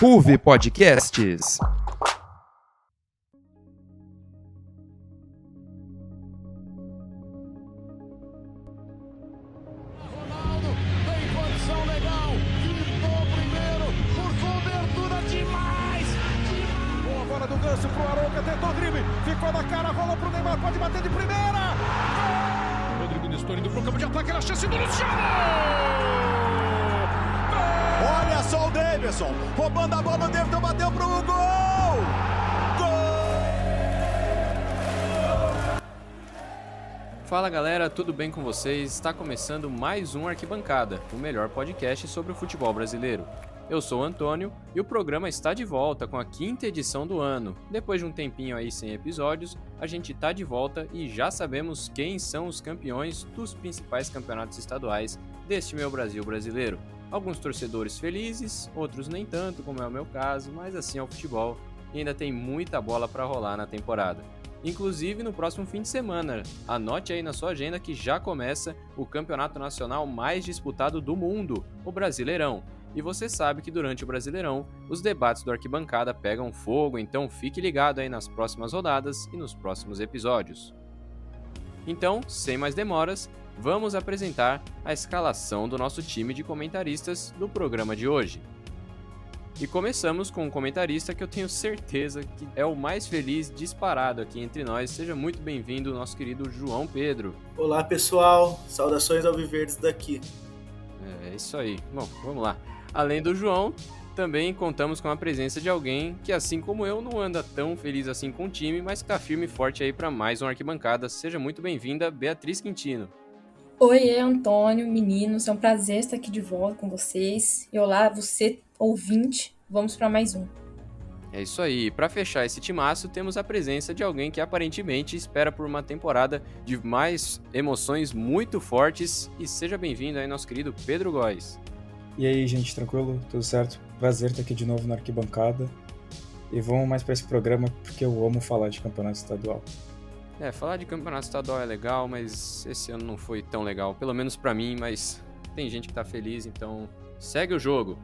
Ruve Podcasts. Vocês? Está começando mais um Arquibancada, o melhor podcast sobre o futebol brasileiro. Eu sou o Antônio e o programa está de volta com a quinta edição do ano. Depois de um tempinho aí sem episódios, a gente está de volta e já sabemos quem são os campeões dos principais campeonatos estaduais deste meu Brasil brasileiro. Alguns torcedores felizes, outros nem tanto, como é o meu caso, mas assim é o futebol e ainda tem muita bola para rolar na temporada. Inclusive no próximo fim de semana. Anote aí na sua agenda que já começa o campeonato nacional mais disputado do mundo, o Brasileirão. E você sabe que durante o Brasileirão os debates do Arquibancada pegam fogo, então fique ligado aí nas próximas rodadas e nos próximos episódios. Então, sem mais demoras, vamos apresentar a escalação do nosso time de comentaristas do programa de hoje. E começamos com um comentarista que eu tenho certeza que é o mais feliz disparado aqui entre nós. Seja muito bem-vindo, nosso querido João Pedro. Olá pessoal, saudações ao Viverdes daqui. É isso aí. Bom, vamos lá. Além do João, também contamos com a presença de alguém que, assim como eu, não anda tão feliz assim com o time, mas que tá firme e forte aí para mais um arquibancada. Seja muito bem-vinda, Beatriz Quintino. Oi, Antônio, meninos, é um prazer estar aqui de volta com vocês. E olá, você ouvinte, vamos para mais um. É isso aí. Para fechar esse timaço, temos a presença de alguém que aparentemente espera por uma temporada de mais emoções muito fortes. E seja bem-vindo aí, nosso querido Pedro Góes. E aí, gente, tranquilo? Tudo certo? Prazer estar aqui de novo na arquibancada. E vamos mais para esse programa porque eu amo falar de campeonato estadual. É, falar de campeonato estadual é legal, mas esse ano não foi tão legal, pelo menos para mim, mas tem gente que tá feliz, então segue o jogo.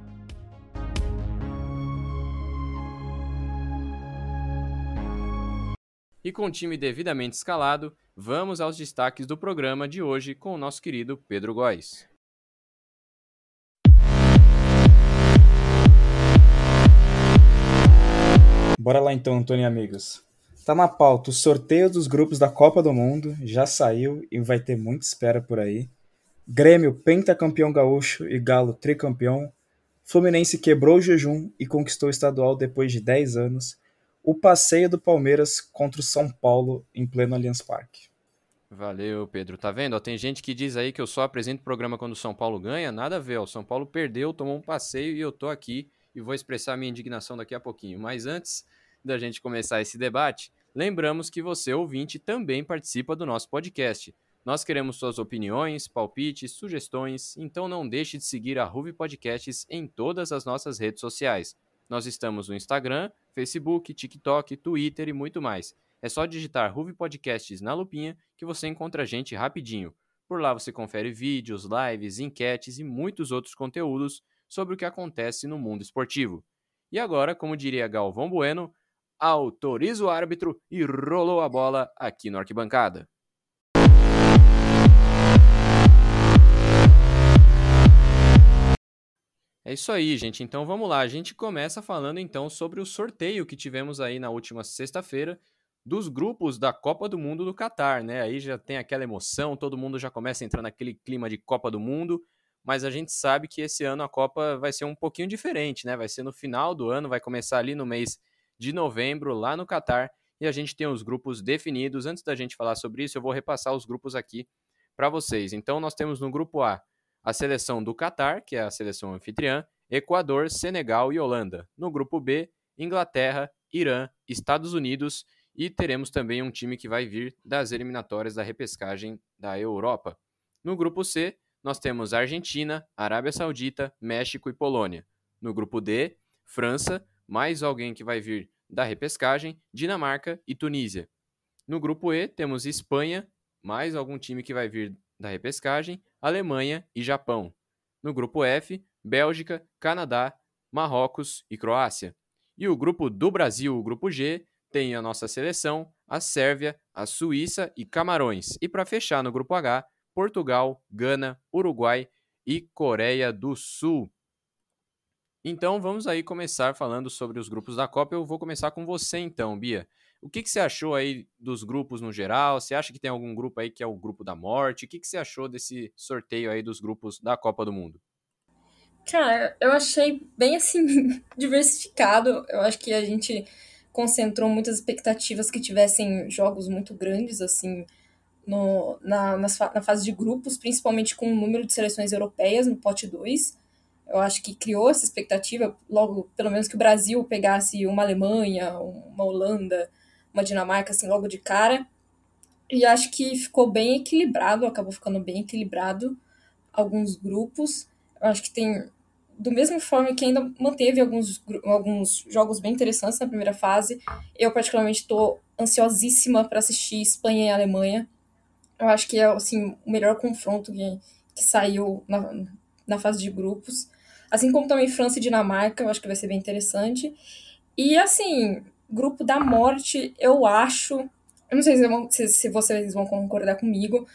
E com o time devidamente escalado, vamos aos destaques do programa de hoje com o nosso querido Pedro Góes. Bora lá então, Antônio e amigos. Tá na pauta o sorteio dos grupos da Copa do Mundo, já saiu e vai ter muita espera por aí. Grêmio pentacampeão gaúcho e Galo tricampeão. Fluminense quebrou o jejum e conquistou o estadual depois de 10 anos. O passeio do Palmeiras contra o São Paulo em pleno Allianz Parque. Valeu, Pedro. Tá vendo? Ó, tem gente que diz aí que eu só apresento o programa quando o São Paulo ganha. Nada a ver. Ó. O São Paulo perdeu, tomou um passeio e eu tô aqui e vou expressar minha indignação daqui a pouquinho. Mas antes da gente começar esse debate, lembramos que você, ouvinte, também participa do nosso podcast. Nós queremos suas opiniões, palpites, sugestões, então não deixe de seguir a Ruve Podcasts em todas as nossas redes sociais. Nós estamos no Instagram, Facebook, TikTok, Twitter e muito mais. É só digitar Ruve Podcasts na lupinha que você encontra a gente rapidinho. Por lá você confere vídeos, lives, enquetes e muitos outros conteúdos sobre o que acontece no mundo esportivo. E agora, como diria Galvão Bueno, autoriza o árbitro e rolou a bola aqui no arquibancada. É isso aí, gente. Então vamos lá. A gente começa falando então sobre o sorteio que tivemos aí na última sexta-feira dos grupos da Copa do Mundo do Catar, né? Aí já tem aquela emoção, todo mundo já começa a entrar naquele clima de Copa do Mundo, mas a gente sabe que esse ano a Copa vai ser um pouquinho diferente, né? Vai ser no final do ano, vai começar ali no mês de novembro, lá no Catar, e a gente tem os grupos definidos. Antes da gente falar sobre isso, eu vou repassar os grupos aqui para vocês. Então nós temos no grupo A a seleção do Catar, que é a seleção anfitriã, Equador, Senegal e Holanda. No grupo B, Inglaterra, Irã, Estados Unidos e teremos também um time que vai vir das eliminatórias da repescagem da Europa. No grupo C, nós temos Argentina, Arábia Saudita, México e Polônia. No grupo D, França, mais alguém que vai vir da repescagem, Dinamarca e Tunísia. No grupo E, temos Espanha, mais algum time que vai vir da repescagem, Alemanha e Japão. No grupo F, Bélgica, Canadá, Marrocos e Croácia. E o grupo do Brasil, o grupo G, tem a nossa seleção, a Sérvia, a Suíça e Camarões. E para fechar no grupo H, Portugal, Gana, Uruguai e Coreia do Sul. Então vamos aí começar falando sobre os grupos da Copa. Eu vou começar com você então, Bia. O que, que você achou aí dos grupos no geral? Você acha que tem algum grupo aí que é o grupo da morte? O que, que você achou desse sorteio aí dos grupos da Copa do Mundo? Cara, eu achei bem assim diversificado. Eu acho que a gente concentrou muitas expectativas que tivessem jogos muito grandes assim no, na, na, fase de grupos, principalmente com o número de seleções europeias no pote 2. Eu acho que criou essa expectativa, logo, pelo menos que o Brasil pegasse uma Alemanha, uma Holanda, uma Dinamarca, assim, logo de cara. E acho que ficou bem equilibrado, acabou ficando bem equilibrado alguns grupos. Eu acho que tem, do mesmo forma que ainda manteve alguns, alguns jogos bem interessantes na primeira fase. Eu, particularmente, estou ansiosíssima para assistir Espanha e Alemanha. Eu acho que é assim, o melhor confronto que, que saiu na, na fase de grupos. Assim como também França e Dinamarca, eu acho que vai ser bem interessante. E assim, grupo da morte, eu acho. Eu não sei se, vão, se, se, vocês vão concordar comigo,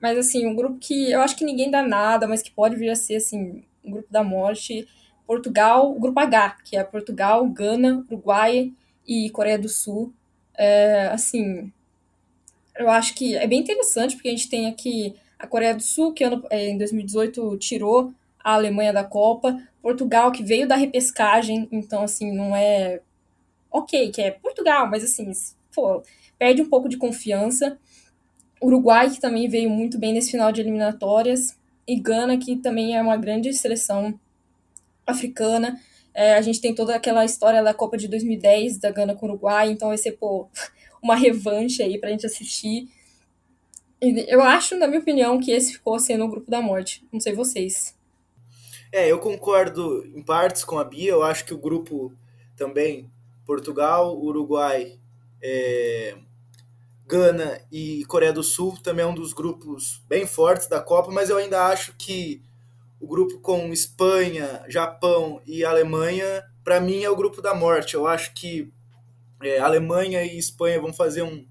mas assim, um grupo que eu acho que ninguém dá nada, mas que pode vir a ser assim, um grupo da morte. Portugal, o grupo H, que é Portugal, Gana, Uruguai e Coreia do Sul. É, assim, eu acho que é bem interessante, porque a gente tem aqui a Coreia do Sul, que ano, é, em 2018 tirou a Alemanha da Copa, Portugal, que veio da repescagem, então, assim, não é ok, que é Portugal, mas assim, pô, perde um pouco de confiança. Uruguai, que também veio muito bem nesse final de eliminatórias, e Gana, que também é uma grande seleção africana. É, a gente tem toda aquela história da Copa de 2010 da Gana com o Uruguai, então vai ser, pô, uma revanche aí pra gente assistir. Eu acho, na minha opinião, que esse ficou sendo o grupo da morte. Não sei vocês. É, eu concordo em partes com a Bia. Eu acho que o grupo também Portugal, Uruguai, é, Gana e Coreia do Sul também é um dos grupos bem fortes da Copa, mas eu ainda acho que o grupo com Espanha, Japão e Alemanha, para mim é o grupo da morte. Eu acho que é, Alemanha e Espanha vão fazer um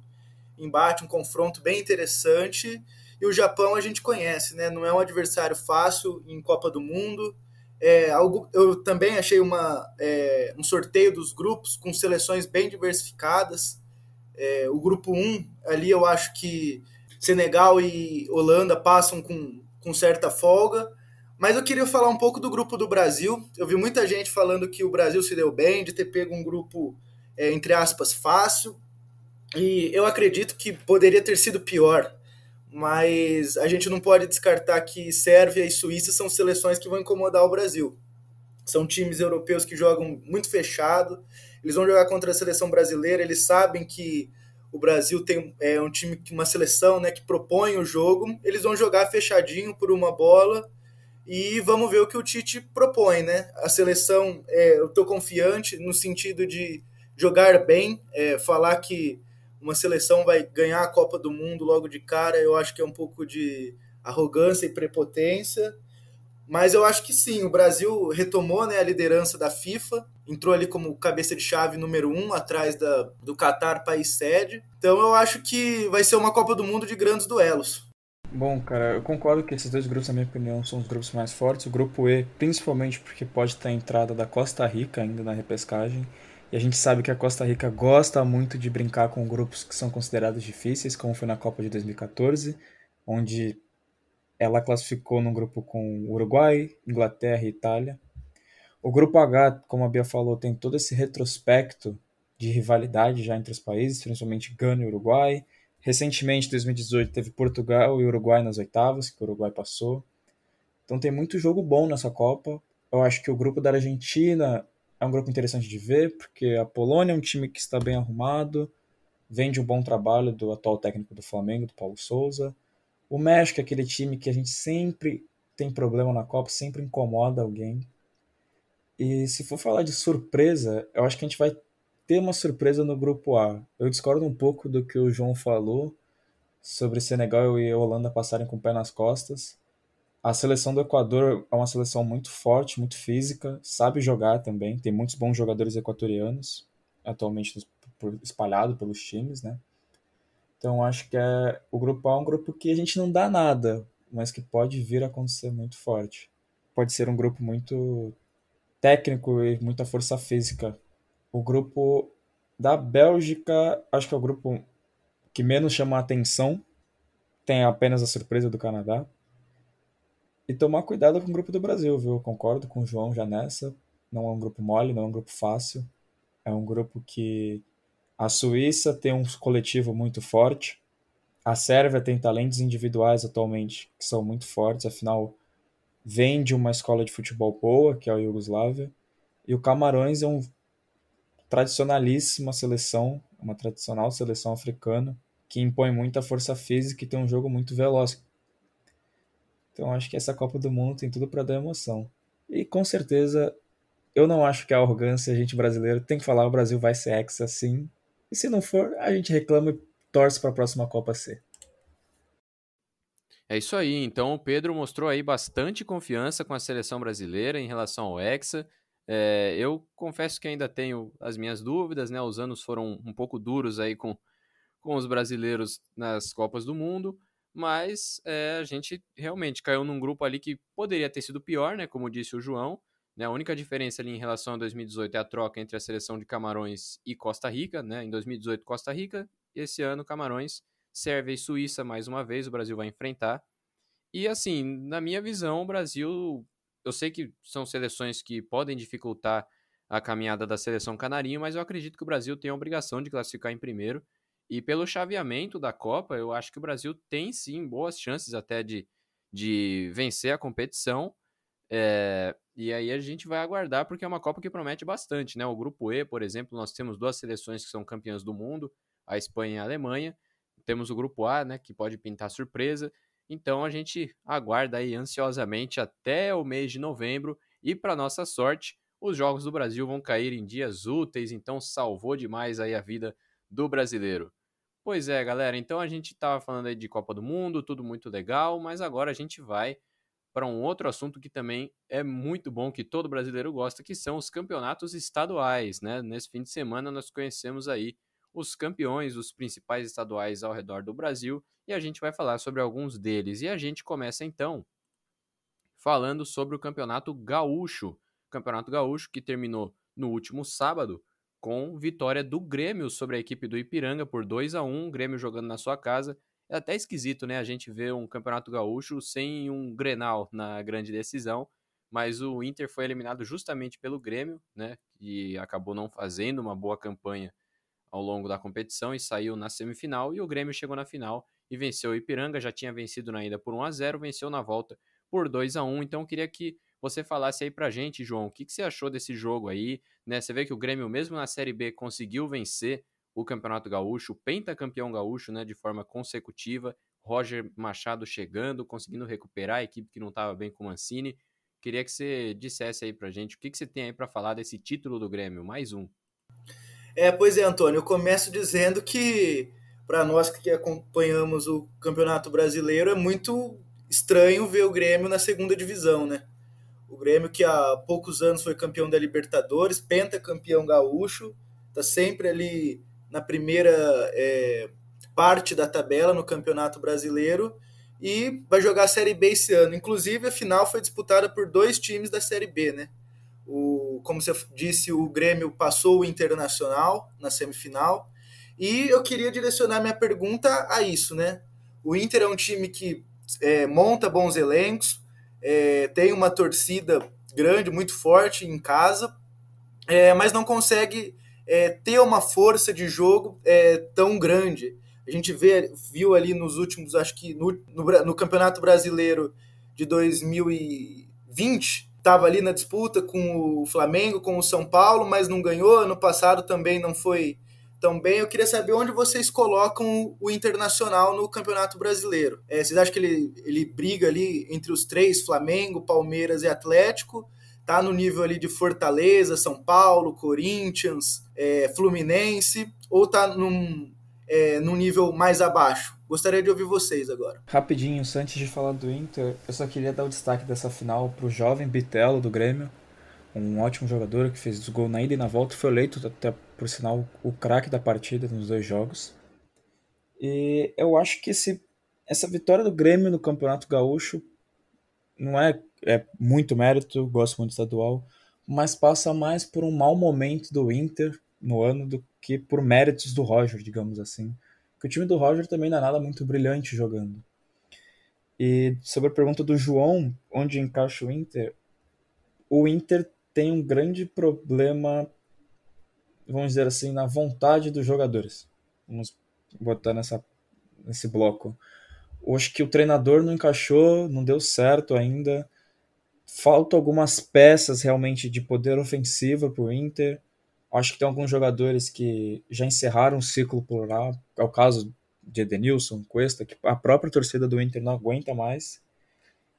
embate, um confronto bem interessante. E o Japão a gente conhece, né? Não é um adversário fácil em Copa do Mundo. É, algo, eu também achei uma, é, um sorteio dos grupos com seleções bem diversificadas. É, o grupo 1, ali eu acho que Senegal e Holanda passam com, com certa folga. Mas eu queria falar um pouco do grupo do Brasil. Eu vi muita gente falando que o Brasil se deu bem de ter pego um grupo, é, entre aspas, fácil. E eu acredito que poderia ter sido pior mas a gente não pode descartar que Sérvia e Suíça são seleções que vão incomodar o Brasil. São times europeus que jogam muito fechado, eles vão jogar contra a seleção brasileira, eles sabem que o Brasil tem é, um time, uma seleção né, que propõe o jogo, eles vão jogar fechadinho por uma bola e vamos ver o que o Tite propõe. Né? A seleção, é, eu estou confiante no sentido de jogar bem, é, falar que uma seleção vai ganhar a Copa do Mundo logo de cara, eu acho que é um pouco de arrogância e prepotência. Mas eu acho que sim, o Brasil retomou né, a liderança da FIFA, entrou ali como cabeça de chave número um, atrás da, do Qatar, país sede. Então eu acho que vai ser uma Copa do Mundo de grandes duelos. Bom, cara, eu concordo que esses dois grupos, na minha opinião, são os grupos mais fortes. O grupo E, principalmente porque pode ter a entrada da Costa Rica ainda na repescagem. E a gente sabe que a Costa Rica gosta muito de brincar com grupos que são considerados difíceis, como foi na Copa de 2014, onde ela classificou num grupo com Uruguai, Inglaterra e Itália. O grupo H, como a Bia falou, tem todo esse retrospecto de rivalidade já entre os países, principalmente Gana e Uruguai. Recentemente, em 2018, teve Portugal e Uruguai nas oitavas, que o Uruguai passou. Então tem muito jogo bom nessa Copa. Eu acho que o grupo da Argentina é um grupo interessante de ver, porque a Polônia é um time que está bem arrumado, vem de um bom trabalho do atual técnico do Flamengo, do Paulo Souza. O México é aquele time que a gente sempre tem problema na Copa, sempre incomoda alguém. E se for falar de surpresa, eu acho que a gente vai ter uma surpresa no grupo A. Eu discordo um pouco do que o João falou sobre Senegal e Holanda passarem com o pé nas costas. A seleção do Equador é uma seleção muito forte, muito física, sabe jogar também. Tem muitos bons jogadores equatorianos atualmente espalhados pelos times, né? Então acho que é, o grupo A é um grupo que a gente não dá nada, mas que pode vir a acontecer muito forte. Pode ser um grupo muito técnico e muita força física. O grupo da Bélgica, acho que é o grupo que menos chama a atenção. Tem apenas a surpresa do Canadá. E tomar cuidado com o grupo do Brasil, viu? Eu concordo com o João já nessa. Não é um grupo mole, não é um grupo fácil. É um grupo que a Suíça tem um coletivo muito forte. A Sérvia tem talentos individuais atualmente que são muito fortes, afinal, vem de uma escola de futebol boa, que é a Iugoslávia. E o Camarões é um tradicionalíssima seleção, uma tradicional seleção africana, que impõe muita força física e tem um jogo muito veloz. Então acho que essa Copa do Mundo tem tudo para dar emoção. E com certeza, eu não acho que a arrogância, a gente brasileiro tem que falar o Brasil vai ser hexa sim. E se não for, a gente reclama e torce para a próxima Copa ser. É isso aí. Então o Pedro mostrou aí bastante confiança com a seleção brasileira em relação ao Hexa. É, eu confesso que ainda tenho as minhas dúvidas, né? Os anos foram um pouco duros aí com, com os brasileiros nas Copas do Mundo mas é, a gente realmente caiu num grupo ali que poderia ter sido pior, né? Como disse o João. Né, a única diferença ali em relação a 2018 é a troca entre a seleção de Camarões e Costa Rica, né? Em 2018, Costa Rica, esse ano, Camarões, Sérvia e Suíça, mais uma vez, o Brasil vai enfrentar. E assim, na minha visão, o Brasil, eu sei que são seleções que podem dificultar a caminhada da seleção canarinho, mas eu acredito que o Brasil tem a obrigação de classificar em primeiro. E pelo chaveamento da Copa, eu acho que o Brasil tem sim boas chances até de, de vencer a competição. É, e aí a gente vai aguardar, porque é uma Copa que promete bastante, né? O grupo E, por exemplo, nós temos duas seleções que são campeãs do mundo, a Espanha e a Alemanha. Temos o grupo A, né? Que pode pintar surpresa. Então a gente aguarda aí ansiosamente até o mês de novembro. E para nossa sorte, os Jogos do Brasil vão cair em dias úteis, então salvou demais aí a vida do brasileiro. Pois é, galera, então a gente estava falando aí de Copa do Mundo, tudo muito legal, mas agora a gente vai para um outro assunto que também é muito bom, que todo brasileiro gosta, que são os campeonatos estaduais, né? Nesse fim de semana nós conhecemos aí os campeões, os principais estaduais ao redor do Brasil, e a gente vai falar sobre alguns deles. E a gente começa então falando sobre o Campeonato Gaúcho. O Campeonato Gaúcho que terminou no último sábado com vitória do Grêmio sobre a equipe do Ipiranga por 2 a 1 Grêmio jogando na sua casa. É até esquisito, né? A gente vê um campeonato gaúcho sem um Grenal na grande decisão, mas o Inter foi eliminado justamente pelo Grêmio, né? E acabou não fazendo uma boa campanha ao longo da competição e saiu na semifinal. E o Grêmio chegou na final e venceu o Ipiranga, já tinha vencido na ida por 1 a 0 venceu na volta por 2 a 1 Então eu queria que você falasse aí pra gente, João, o que, que você achou desse jogo aí, né? Você vê que o Grêmio, mesmo na Série B, conseguiu vencer o Campeonato Gaúcho, o pentacampeão gaúcho, né, de forma consecutiva. Roger Machado chegando, conseguindo recuperar a equipe que não estava bem com o Mancini. Queria que você dissesse aí pra gente o que, que você tem aí para falar desse título do Grêmio, mais um. É, pois é, Antônio, eu começo dizendo que para nós que acompanhamos o Campeonato Brasileiro é muito estranho ver o Grêmio na segunda divisão, né? O Grêmio, que há poucos anos foi campeão da Libertadores, pentacampeão gaúcho, está sempre ali na primeira é, parte da tabela no Campeonato Brasileiro e vai jogar a Série B esse ano. Inclusive, a final foi disputada por dois times da Série B, né? O, como você disse, o Grêmio passou o Internacional na semifinal. E eu queria direcionar minha pergunta a isso, né? O Inter é um time que é, monta bons elencos, é, tem uma torcida grande, muito forte em casa, é, mas não consegue é, ter uma força de jogo é, tão grande. A gente vê, viu ali nos últimos, acho que no, no, no Campeonato Brasileiro de 2020, estava ali na disputa com o Flamengo, com o São Paulo, mas não ganhou. Ano passado também não foi também. Eu queria saber onde vocês colocam o Internacional no Campeonato Brasileiro. É, vocês acham que ele, ele briga ali entre os três, Flamengo, Palmeiras e Atlético? Tá no nível ali de Fortaleza, São Paulo, Corinthians, é, Fluminense? Ou tá num, é, num nível mais abaixo? Gostaria de ouvir vocês agora. Rapidinho, antes de falar do Inter, eu só queria dar o destaque dessa final pro jovem Bitelo do Grêmio, um ótimo jogador que fez gol na ida e na volta, foi eleito até por sinal o craque da partida nos dois jogos. E eu acho que esse, essa vitória do Grêmio no Campeonato Gaúcho não é, é muito mérito, gosto muito do estadual, mas passa mais por um mau momento do Inter no ano do que por méritos do Roger, digamos assim. Porque o time do Roger também não é nada muito brilhante jogando. E sobre a pergunta do João, onde encaixa o Inter, o Inter tem um grande problema, vamos dizer assim, na vontade dos jogadores. Vamos botar nessa, nesse bloco. Acho que o treinador não encaixou, não deu certo ainda. Falta algumas peças realmente de poder ofensivo para o Inter. Acho que tem alguns jogadores que já encerraram o ciclo por lá. É o caso de Edenilson, Cuesta, que a própria torcida do Inter não aguenta mais.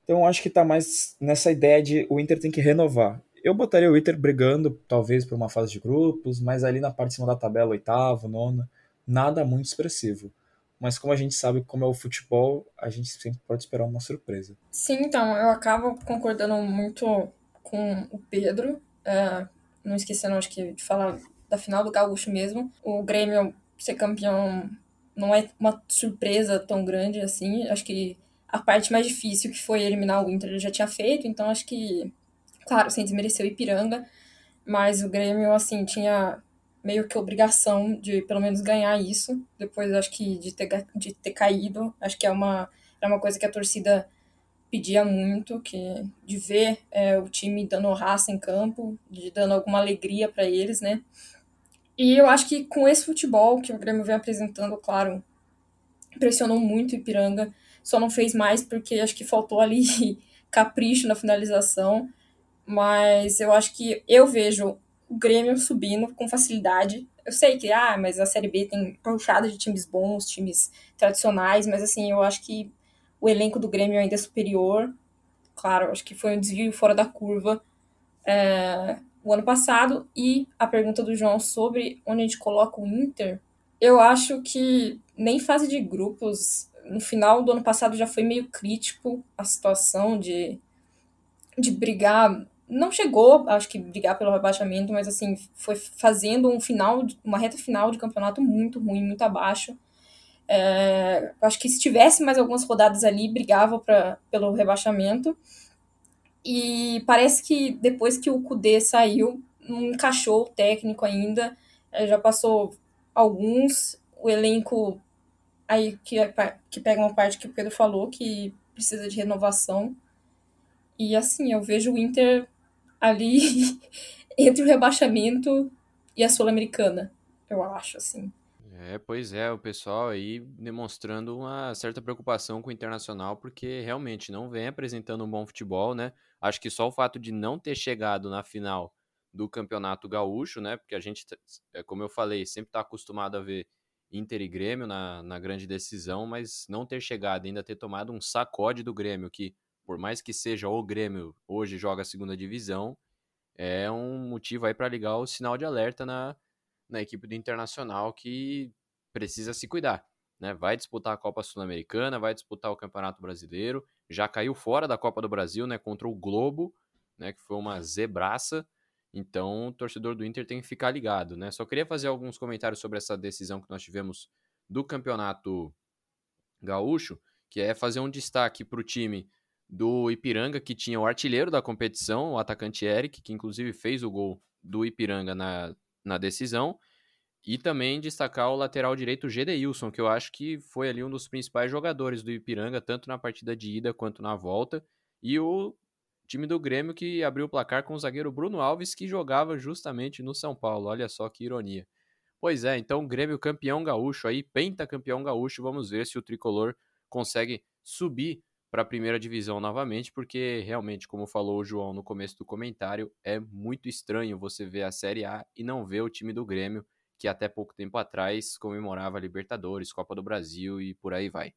Então acho que está mais nessa ideia de o Inter tem que renovar. Eu botaria o Inter brigando, talvez, por uma fase de grupos, mas ali na parte de cima da tabela, oitavo, nona, nada muito expressivo. Mas como a gente sabe como é o futebol, a gente sempre pode esperar uma surpresa. Sim, então, eu acabo concordando muito com o Pedro. É, não esquecendo, acho que, de falar da final do Gaúcho mesmo. O Grêmio ser campeão não é uma surpresa tão grande assim. Acho que a parte mais difícil, que foi eliminar o Inter, ele já tinha feito. Então, acho que, claro, sem desmerecer o Ipiranga, mas o Grêmio, assim, tinha meio que obrigação de pelo menos ganhar isso, depois acho que de ter, de ter caído, acho que é uma, é uma coisa que a torcida pedia muito, que de ver é, o time dando raça em campo, de dando alguma alegria para eles, né? E eu acho que com esse futebol que o Grêmio vem apresentando, claro, pressionou muito o Ipiranga, só não fez mais porque acho que faltou ali capricho na finalização, mas eu acho que eu vejo o Grêmio subindo com facilidade. Eu sei que, ah, mas a Série B tem puxada de times bons, times tradicionais, mas assim, eu acho que o elenco do Grêmio ainda é superior. Claro, acho que foi um desvio fora da curva é, o ano passado. E a pergunta do João sobre onde a gente coloca o Inter, eu acho que nem fase de grupos, no final do ano passado já foi meio crítico a situação de, de brigar não chegou, acho que, brigar pelo rebaixamento, mas assim, foi fazendo um final, uma reta final de campeonato muito ruim, muito abaixo. É, acho que se tivesse mais algumas rodadas ali, brigava pra, pelo rebaixamento. E parece que depois que o Kudê saiu, não encaixou o técnico ainda. É, já passou alguns, o elenco aí que, que pega uma parte que o Pedro falou, que precisa de renovação. E assim, eu vejo o Inter ali entre o rebaixamento e a Sul-Americana, eu acho, assim. É, pois é, o pessoal aí demonstrando uma certa preocupação com o Internacional, porque realmente não vem apresentando um bom futebol, né? Acho que só o fato de não ter chegado na final do Campeonato Gaúcho, né? Porque a gente, é, como eu falei, sempre está acostumado a ver Inter e Grêmio na, na grande decisão, mas não ter chegado, ainda ter tomado um sacode do Grêmio, que por mais que seja o Grêmio hoje joga a segunda divisão, é um motivo aí para ligar o sinal de alerta na, na equipe do Internacional que precisa se cuidar. Né? Vai disputar a Copa Sul-Americana, vai disputar o Campeonato Brasileiro, já caiu fora da Copa do Brasil né, contra o Globo, né, que foi uma zebraça. Então, o torcedor do Inter tem que ficar ligado. Né? Só queria fazer alguns comentários sobre essa decisão que nós tivemos do Campeonato Gaúcho, que é fazer um destaque para o time do Ipiranga, que tinha o artilheiro da competição, o atacante Eric, que inclusive fez o gol do Ipiranga na, na decisão. E também destacar o lateral direito Gedeilson, que eu acho que foi ali um dos principais jogadores do Ipiranga, tanto na partida de ida quanto na volta. E o time do Grêmio que abriu o placar com o zagueiro Bruno Alves, que jogava justamente no São Paulo. Olha só que ironia. Pois é, então Grêmio campeão gaúcho aí, pentacampeão gaúcho. Vamos ver se o tricolor consegue subir para a primeira divisão novamente, porque realmente, como falou o João no começo do comentário, é muito estranho você ver a Série A e não ver o time do Grêmio, que até pouco tempo atrás comemorava Libertadores, Copa do Brasil e por aí vai.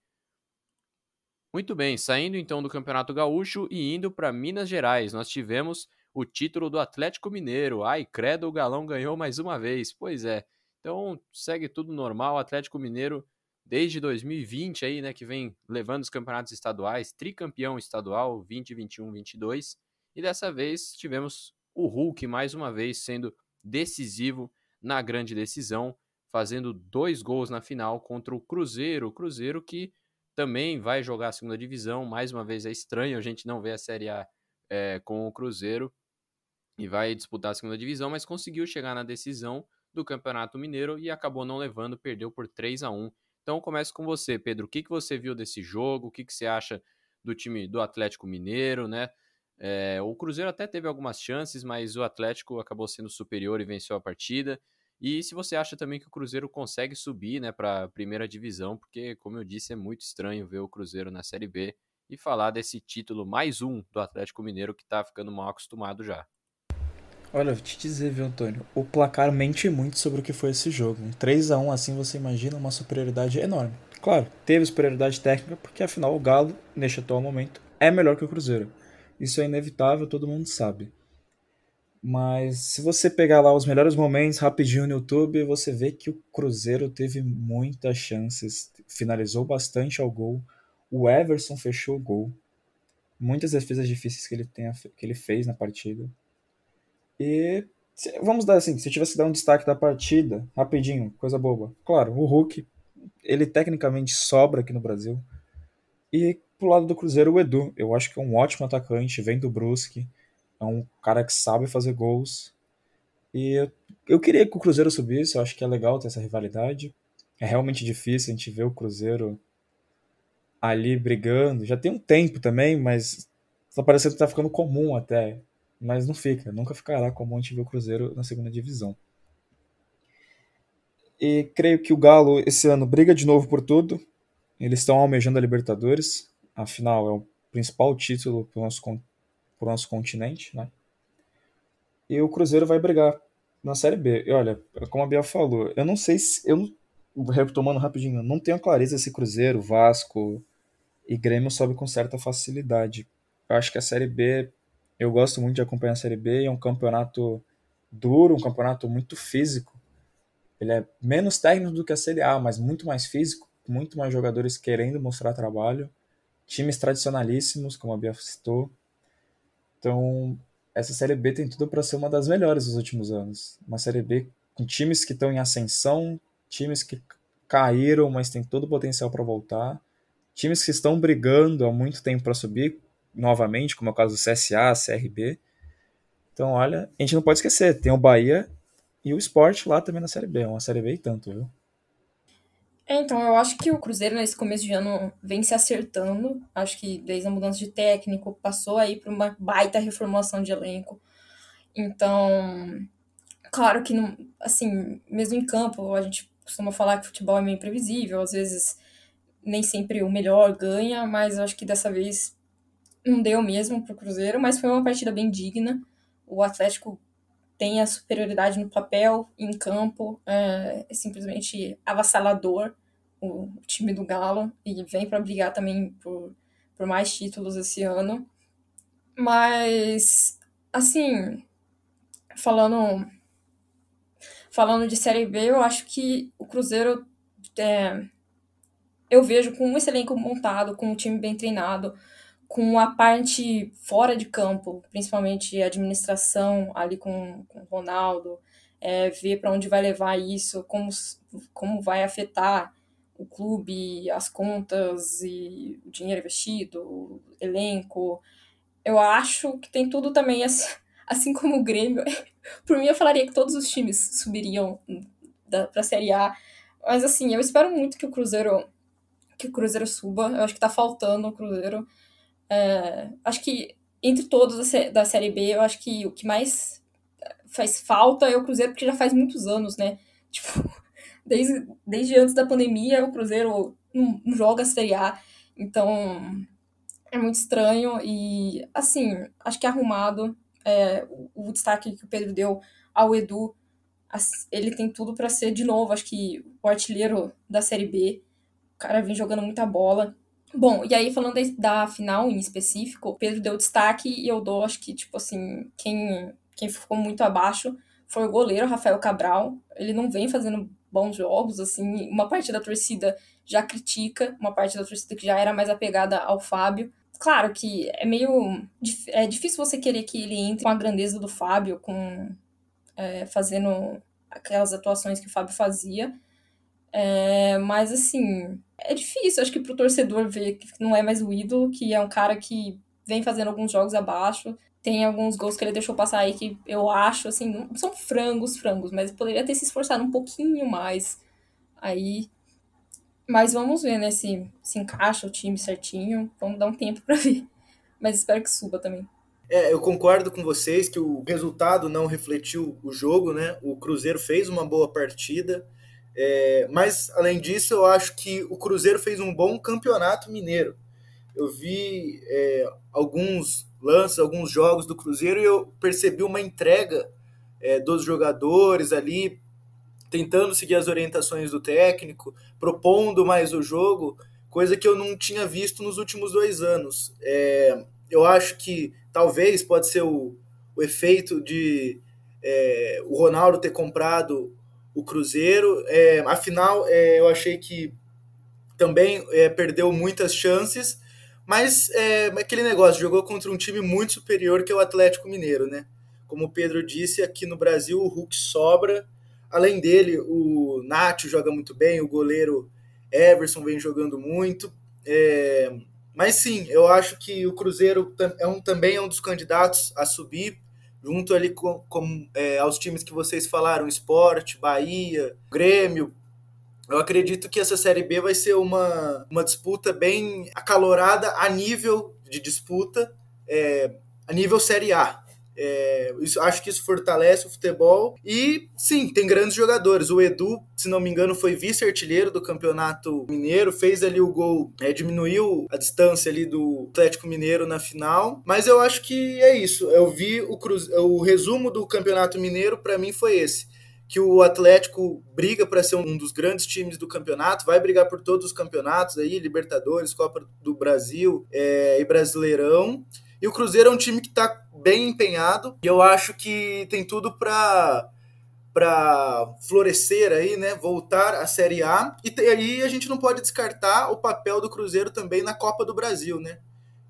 Muito bem, saindo então do Campeonato Gaúcho e indo para Minas Gerais, nós tivemos o título do Atlético Mineiro. Ai, credo, o Galão ganhou mais uma vez. Pois é. Então, segue tudo normal. Atlético Mineiro desde 2020 aí, né, que vem levando os campeonatos estaduais, tricampeão estadual 2021, 22, e dessa vez tivemos o Hulk mais uma vez sendo decisivo na grande decisão, fazendo dois gols na final contra o Cruzeiro, o Cruzeiro que também vai jogar a segunda divisão, mais uma vez é estranho a gente não ver a Série A é, com o Cruzeiro, e vai disputar a segunda divisão, mas conseguiu chegar na decisão do Campeonato Mineiro e acabou não levando, perdeu por 3 a 1 Então começo com você, Pedro. O que, que você viu desse jogo? O que, que você acha do time do Atlético Mineiro, né? É, o Cruzeiro até teve algumas chances, mas o Atlético acabou sendo superior e venceu a partida. E se você acha também que o Cruzeiro consegue subir né, para a primeira divisão, porque, como eu disse, é muito estranho ver o Cruzeiro na Série B e falar desse título mais um do Atlético Mineiro que está ficando mal acostumado já. Olha, vou te dizer, viu, Antônio? O placar mente muito sobre o que foi esse jogo. 3 a 1 assim você imagina uma superioridade enorme. Claro, teve superioridade técnica, porque afinal o Galo, neste atual momento, é melhor que o Cruzeiro. Isso é inevitável, todo mundo sabe. Mas se você pegar lá os melhores momentos rapidinho no YouTube, você vê que o Cruzeiro teve muitas chances, finalizou bastante ao gol. O Everson fechou o gol. Muitas defesas difíceis que ele, tenha, que ele fez na partida. E vamos dar assim, se eu tivesse que dar um destaque da partida, rapidinho, coisa boba. Claro, o Hulk, ele tecnicamente sobra aqui no Brasil. E pro lado do Cruzeiro, o Edu, eu acho que é um ótimo atacante, vem do Brusque, é um cara que sabe fazer gols. E eu, eu queria que o Cruzeiro subisse, eu acho que é legal ter essa rivalidade. É realmente difícil a gente ver o Cruzeiro ali brigando. Já tem um tempo também, mas tá parecendo que tá ficando comum até mas não fica, nunca ficará como a gente viu o Cruzeiro na segunda divisão. E creio que o Galo esse ano briga de novo por tudo. Eles estão almejando a Libertadores, afinal é o principal título para o nosso, nosso continente, né? E o Cruzeiro vai brigar na Série B. E olha, como a Bia falou, eu não sei se. Eu, retomando rapidinho, não tenho clareza se Cruzeiro, Vasco e Grêmio sobe com certa facilidade. Eu acho que a Série B eu gosto muito de acompanhar a Série B, é um campeonato duro, um campeonato muito físico. Ele é menos técnico do que a Série A, mas muito mais físico, muito mais jogadores querendo mostrar trabalho, times tradicionalíssimos, como a Bia citou. Então, essa Série B tem tudo para ser uma das melhores dos últimos anos. Uma Série B com times que estão em ascensão, times que caíram, mas tem todo o potencial para voltar, times que estão brigando há muito tempo para subir, novamente, como é o caso do CSA, CRB. Então, olha, a gente não pode esquecer, tem o Bahia e o Sport lá também na Série B, é uma Série B e tanto, viu? É, então, eu acho que o Cruzeiro nesse começo de ano vem se acertando. Acho que desde a mudança de técnico, passou aí por uma baita reformulação de elenco. Então, claro que, não, assim, mesmo em campo, a gente costuma falar que futebol é meio imprevisível, às vezes nem sempre o melhor ganha, mas eu acho que dessa vez não deu mesmo pro Cruzeiro, mas foi uma partida bem digna. O Atlético tem a superioridade no papel, em campo, é, é simplesmente avassalador o, o, time do Galo e vem para brigar também por, por mais títulos esse ano. Mas, assim, falando falando de Série B, eu acho que o Cruzeiro é, eu vejo com um excelente montado, com um time bem treinado, com a parte fora de campo, principalmente administração ali com, com o Ronaldo, é, ver para onde vai levar isso, como, como vai afetar o clube, as contas e o dinheiro investido, o elenco. Eu acho que tem tudo também, assim, como o Grêmio. Por mim, eu falaria que todos os times subiriam para a Série A. Mas assim, eu espero muito que o Cruzeiro que o Cruzeiro suba. Eu acho que está faltando o Cruzeiro. É, acho que entre todos da Série B, eu acho que o que mais faz falta é o Cruzeiro, porque já faz muitos anos, né? Tipo, desde, desde antes da pandemia, o Cruzeiro não, não joga a Série A. Então, é muito estranho. E, assim, acho que arrumado. É, o, o destaque que o Pedro deu ao Edu, ele tem tudo para ser, de novo, acho que o artilheiro da Série B. O cara vem jogando muita bola. Bom, e aí falando da final em específico, Pedro deu destaque e eu dou, acho que, tipo assim, quem, quem ficou muito abaixo foi o goleiro Rafael Cabral. Ele não vem fazendo bons jogos, assim, uma parte da torcida já critica, uma parte da torcida que já era mais apegada ao Fábio. Claro que é meio é difícil você querer que ele entre com a grandeza do Fábio, com é, fazendo aquelas atuações que o Fábio fazia. É, mas assim, é difícil, acho que pro torcedor ver que não é mais o ídolo, que é um cara que vem fazendo alguns jogos abaixo. Tem alguns gols que ele deixou passar aí que eu acho, assim, são frangos, frangos, mas poderia ter se esforçado um pouquinho mais. Aí. Mas vamos ver, né, se, se encaixa o time certinho. Vamos dar um tempo para ver. Mas espero que suba também. É, eu concordo com vocês que o resultado não refletiu o jogo, né? O Cruzeiro fez uma boa partida, é, mas além disso, eu acho que o Cruzeiro fez um bom campeonato mineiro. Eu vi é, alguns lances, alguns jogos do Cruzeiro e eu percebi uma entrega é, dos jogadores ali, tentando seguir as orientações do técnico, propondo mais o jogo, coisa que eu não tinha visto nos últimos dois anos. É, eu acho que talvez pode ser o, o efeito de é, o Ronaldo ter comprado o Cruzeiro. É, afinal, é, eu achei que também é, perdeu muitas chances, mas é aquele negócio, jogou contra um time muito superior que é o Atlético Mineiro, né? Como o Pedro disse, aqui no Brasil o Hulk sobra. Além dele, o Nacho joga muito bem, o goleiro Everson vem jogando muito. É, mas sim, eu acho que o Cruzeiro é um, também é um dos candidatos a subir, junto ali com, com é, aos times que vocês falaram, Esporte, Bahia, Grêmio. Eu acredito que essa Série B vai ser uma, uma disputa bem acalorada a nível de disputa, é, a nível Série A. É, isso, acho que isso fortalece o futebol. E sim, tem grandes jogadores. O Edu, se não me engano, foi vice-artilheiro do Campeonato Mineiro, fez ali o gol, é, diminuiu a distância ali do Atlético Mineiro na final. Mas eu acho que é isso. Eu vi o, cruz, o resumo do Campeonato Mineiro, para mim, foi esse. Que o Atlético briga para ser um dos grandes times do campeonato, vai brigar por todos os campeonatos aí, Libertadores, Copa do Brasil é, e Brasileirão. E o Cruzeiro é um time que está bem empenhado e eu acho que tem tudo para para florescer aí, né, voltar à Série A. E aí a gente não pode descartar o papel do Cruzeiro também na Copa do Brasil, né?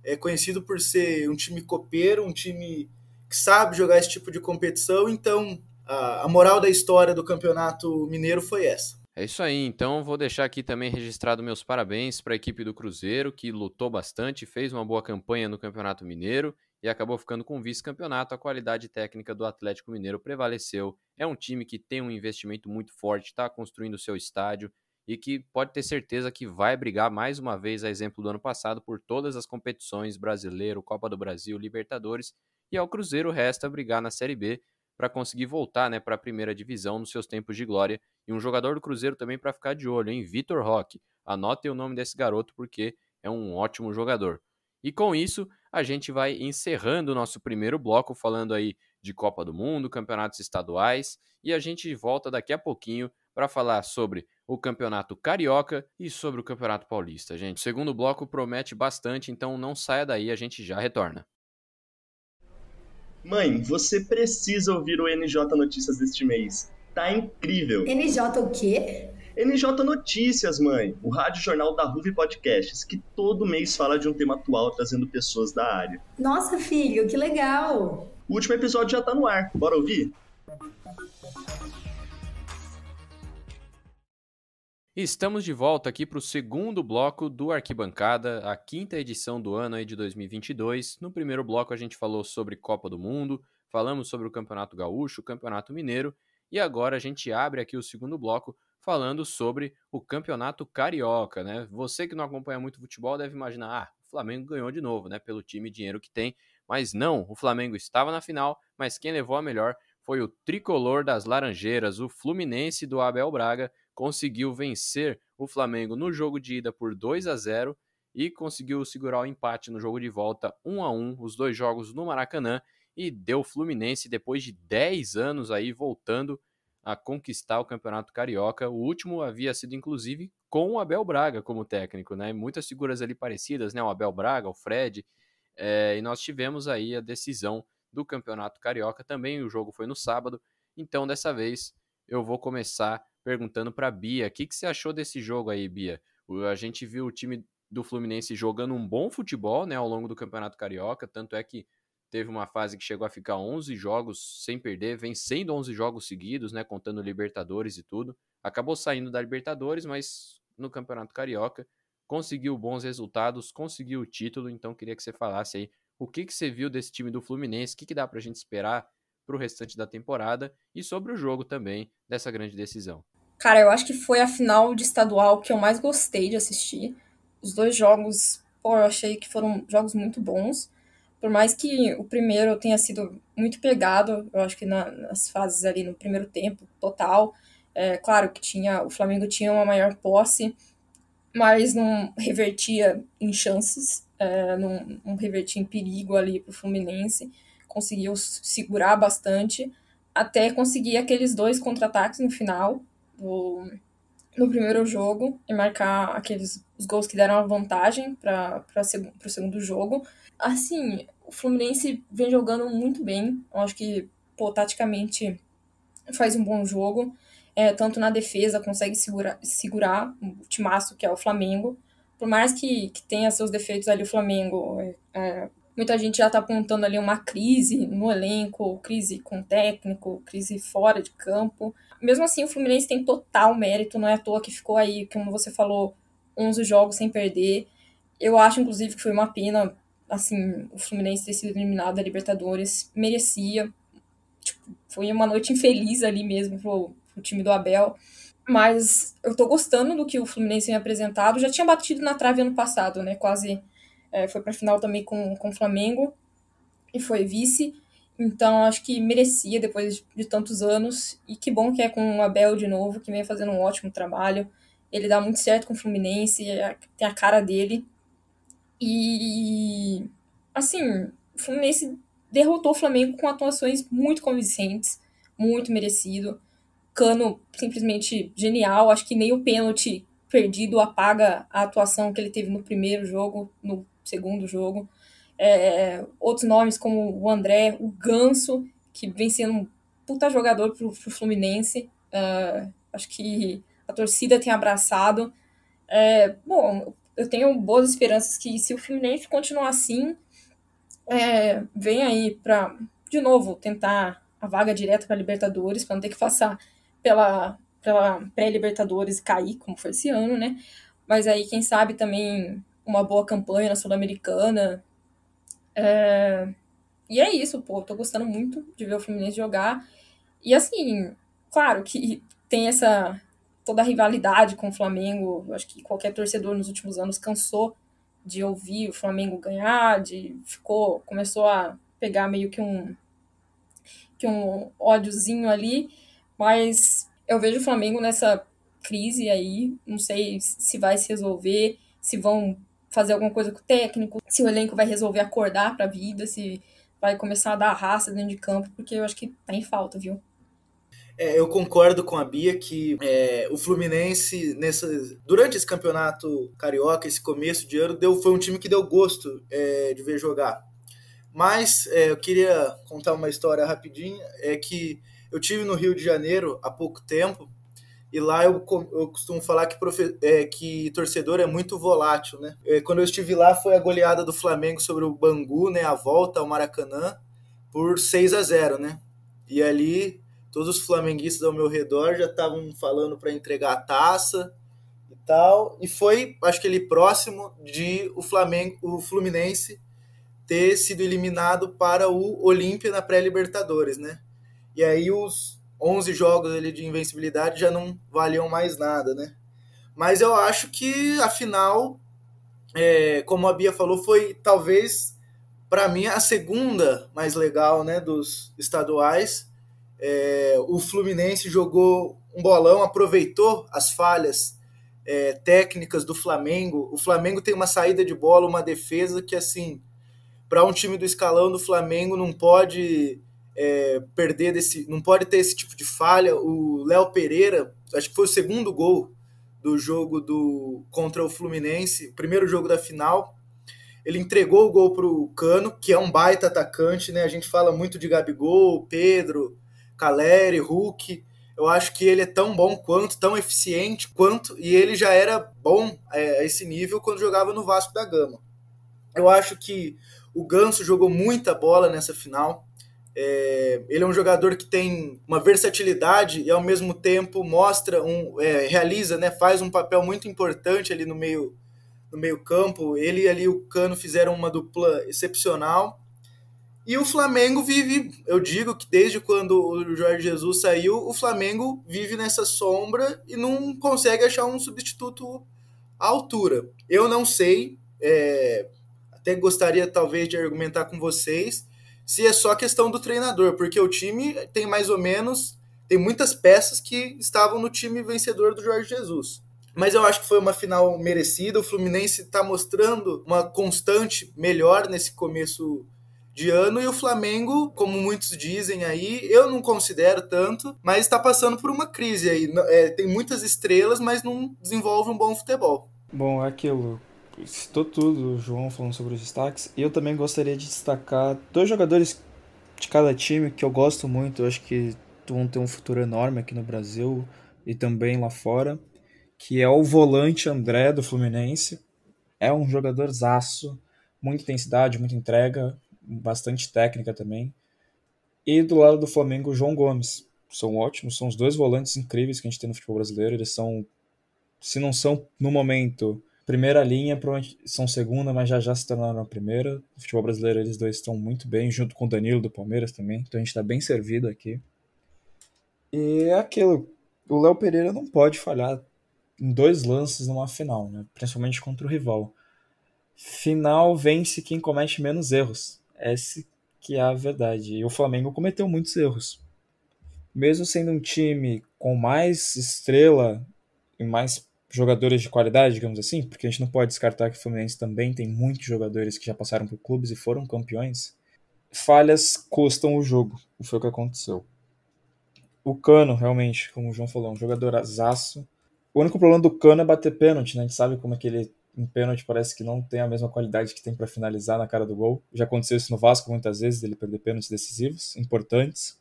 É conhecido por ser um time copeiro, um time que sabe jogar esse tipo de competição, então a, a moral da história do Campeonato Mineiro foi essa. É isso aí, então vou deixar aqui também registrado meus parabéns para a equipe do Cruzeiro, que lutou bastante, fez uma boa campanha no Campeonato Mineiro e acabou ficando com vice-campeonato. A qualidade técnica do Atlético Mineiro prevaleceu. É um time que tem um investimento muito forte, está construindo o seu estádio e que pode ter certeza que vai brigar mais uma vez, a exemplo do ano passado, por todas as competições brasileiro, Copa do Brasil, Libertadores. E ao Cruzeiro resta brigar na Série B para conseguir voltar né, para a primeira divisão nos seus tempos de glória. E um jogador do Cruzeiro também para ficar de olho, hein? Vitor Roque. Anotem o nome desse garoto porque é um ótimo jogador. E com isso, a gente vai encerrando o nosso primeiro bloco, falando aí de Copa do Mundo, campeonatos estaduais, e a gente volta daqui a pouquinho para falar sobre o Campeonato Carioca e sobre o Campeonato Paulista, gente. O segundo bloco promete bastante, então não saia daí, a gente já retorna. Mãe, você precisa ouvir o NJ Notícias deste mês. Tá incrível! NJ o quê? NJ Notícias, mãe, o rádio jornal da Ruve Podcasts, que todo mês fala de um tema atual trazendo pessoas da área. Nossa, filho, que legal! O último episódio já tá no ar, bora ouvir? Estamos de volta aqui para o segundo bloco do Arquibancada, a quinta edição do ano aí de 2022. No primeiro bloco a gente falou sobre Copa do Mundo, falamos sobre o Campeonato Gaúcho, o Campeonato Mineiro e agora a gente abre aqui o segundo bloco falando sobre o Campeonato Carioca, né? Você que não acompanha muito futebol deve imaginar, ah, o Flamengo ganhou de novo, né? Pelo time e dinheiro que tem, mas não, o Flamengo estava na final, mas quem levou a melhor foi o tricolor das Laranjeiras, o Fluminense do Abel Braga conseguiu vencer o Flamengo no jogo de ida por 2 a 0 e conseguiu segurar o empate no jogo de volta 1 a 1, os dois jogos no Maracanã e deu o Fluminense depois de 10 anos aí voltando a conquistar o Campeonato Carioca. O último havia sido inclusive com o Abel Braga como técnico, né? Muitas figuras ali parecidas, né? O Abel Braga, o Fred, é, e nós tivemos aí a decisão do Campeonato Carioca também. O jogo foi no sábado, então dessa vez eu vou começar perguntando para Bia, o que, que você achou desse jogo aí, Bia? A gente viu o time do Fluminense jogando um bom futebol né, ao longo do Campeonato Carioca, tanto é que teve uma fase que chegou a ficar 11 jogos sem perder, vencendo 11 jogos seguidos, né, contando Libertadores e tudo. Acabou saindo da Libertadores, mas no Campeonato Carioca conseguiu bons resultados, conseguiu o título, então queria que você falasse aí o que, que você viu desse time do Fluminense, o que, que dá pra gente esperar para o restante da temporada e sobre o jogo também dessa grande decisão. Cara, eu acho que foi a final de estadual que eu mais gostei de assistir. Os dois jogos, pô, eu achei que foram jogos muito bons. Por mais que o primeiro tenha sido muito pegado, eu acho que na, nas fases ali no primeiro tempo total, é claro que tinha o Flamengo tinha uma maior posse, mas não revertia em chances, é, não, não revertia em perigo ali para o Fluminense. Conseguiu segurar bastante até conseguir aqueles dois contra-ataques no final do, no primeiro jogo e marcar aqueles os gols que deram a vantagem para o segundo jogo. Assim, o Fluminense vem jogando muito bem. Eu acho que, pô, taticamente faz um bom jogo é, tanto na defesa, consegue segurar, segurar o timaço que é o Flamengo. Por mais que, que tenha seus defeitos ali o Flamengo, é, é muita gente já está apontando ali uma crise no elenco, crise com técnico, crise fora de campo. Mesmo assim, o Fluminense tem total mérito, não é à toa que ficou aí, como você falou, 11 jogos sem perder. Eu acho, inclusive, que foi uma pena, assim, o Fluminense ter sido eliminado da Libertadores, merecia. Tipo, foi uma noite infeliz ali mesmo pro, o time do Abel. Mas eu tô gostando do que o Fluminense tem apresentado. Já tinha batido na trave ano passado, né? Quase é, foi pra final também com, com o Flamengo e foi vice. Então acho que merecia depois de tantos anos. E que bom que é com o Abel de novo, que vem fazendo um ótimo trabalho. Ele dá muito certo com o Fluminense, é, tem a cara dele. E assim, o Fluminense derrotou o Flamengo com atuações muito convincentes, muito merecido. Cano simplesmente genial. Acho que nem o pênalti perdido apaga a atuação que ele teve no primeiro jogo, no segundo jogo. É, outros nomes como o André, o Ganso, que vem sendo um puta jogador pro, pro Fluminense. É, acho que a torcida tem abraçado. É, bom, eu tenho boas esperanças que se o Fluminense continuar assim, é, vem aí para, de novo, tentar a vaga direta para Libertadores, para não ter que passar pela, pela pré-Libertadores cair, como foi esse ano, né? Mas aí, quem sabe também uma boa campanha na Sul-Americana. É... E é isso, pô. Tô gostando muito de ver o Fluminense jogar. E assim, claro que tem essa toda a rivalidade com o Flamengo. Eu acho que qualquer torcedor nos últimos anos cansou de ouvir o Flamengo ganhar, de ficou começou a pegar meio que um que um ódiozinho ali. Mas eu vejo o Flamengo nessa crise aí. Não sei se vai se resolver, se vão fazer alguma coisa com o técnico, se o elenco vai resolver acordar para a vida, se vai começar a dar raça dentro de campo, porque eu acho que tá em falta, viu? É, eu concordo com a Bia que é, o Fluminense, nessa, durante esse campeonato carioca, esse começo de ano, deu, foi um time que deu gosto é, de ver jogar. Mas é, eu queria contar uma história rapidinha, é que eu tive no Rio de Janeiro há pouco tempo e lá eu, eu costumo falar que, profe, é, que torcedor é muito volátil, né? É, quando eu estive lá foi a goleada do Flamengo sobre o Bangu, né? A volta ao Maracanã por 6 a 0 né? E ali todos os flamenguistas ao meu redor já estavam falando para entregar a taça e tal. E foi, acho que ele próximo de o Flamengo, o Fluminense ter sido eliminado para o Olímpia na pré-Libertadores, né? E aí os 11 jogos ali de invencibilidade já não valiam mais nada, né? Mas eu acho que a é, como a Bia falou, foi talvez para mim a segunda mais legal, né, dos estaduais. É, o Fluminense jogou um bolão, aproveitou as falhas é, técnicas do Flamengo. O Flamengo tem uma saída de bola, uma defesa que assim, para um time do escalão do Flamengo não pode é, perder desse. Não pode ter esse tipo de falha. O Léo Pereira, acho que foi o segundo gol do jogo do contra o Fluminense, primeiro jogo da final. Ele entregou o gol para o Cano, que é um baita atacante, né? A gente fala muito de Gabigol, Pedro, Caleri, Hulk. eu acho que ele é tão bom quanto, tão eficiente quanto, e ele já era bom é, a esse nível quando jogava no Vasco da Gama. Eu acho que o Ganso jogou muita bola nessa final. É, ele é um jogador que tem uma versatilidade e ao mesmo tempo mostra um é, realiza, né, faz um papel muito importante ali no meio no meio campo. Ele e ali o Cano fizeram uma dupla excepcional. E o Flamengo vive, eu digo que desde quando o Jorge Jesus saiu, o Flamengo vive nessa sombra e não consegue achar um substituto à altura. Eu não sei, é, até gostaria talvez de argumentar com vocês se é só questão do treinador, porque o time tem mais ou menos, tem muitas peças que estavam no time vencedor do Jorge Jesus. Mas eu acho que foi uma final merecida. O Fluminense está mostrando uma constante melhor nesse começo de ano e o Flamengo, como muitos dizem aí, eu não considero tanto, mas está passando por uma crise aí. É, tem muitas estrelas, mas não desenvolve um bom futebol. Bom, é aquilo. Citou tudo, o João falando sobre os destaques. Eu também gostaria de destacar dois jogadores de cada time que eu gosto muito. Eu acho que vão ter um futuro enorme aqui no Brasil e também lá fora. Que é o volante André do Fluminense. É um jogador zaço, muita intensidade, muita entrega, bastante técnica também. E do lado do Flamengo, o João Gomes. São ótimos, são os dois volantes incríveis que a gente tem no futebol brasileiro. Eles são, se não são no momento primeira linha, são segunda, mas já já se tornaram a primeira. No futebol brasileiro, eles dois estão muito bem, junto com o Danilo do Palmeiras também. Então a gente está bem servido aqui. E é aquilo. O Léo Pereira não pode falhar em dois lances numa final, né? principalmente contra o rival. Final vence quem comete menos erros. Essa que é a verdade. E o Flamengo cometeu muitos erros. Mesmo sendo um time com mais estrela e mais jogadores de qualidade, digamos assim, porque a gente não pode descartar que o Fluminense também tem muitos jogadores que já passaram por clubes e foram campeões. Falhas custam o jogo, foi o que aconteceu. O Cano, realmente, como o João falou, é um jogador azaço. O único problema do Cano é bater pênalti, né? A gente sabe como é que ele em pênalti parece que não tem a mesma qualidade que tem para finalizar na cara do gol. Já aconteceu isso no Vasco muitas vezes, ele perder pênaltis decisivos, importantes.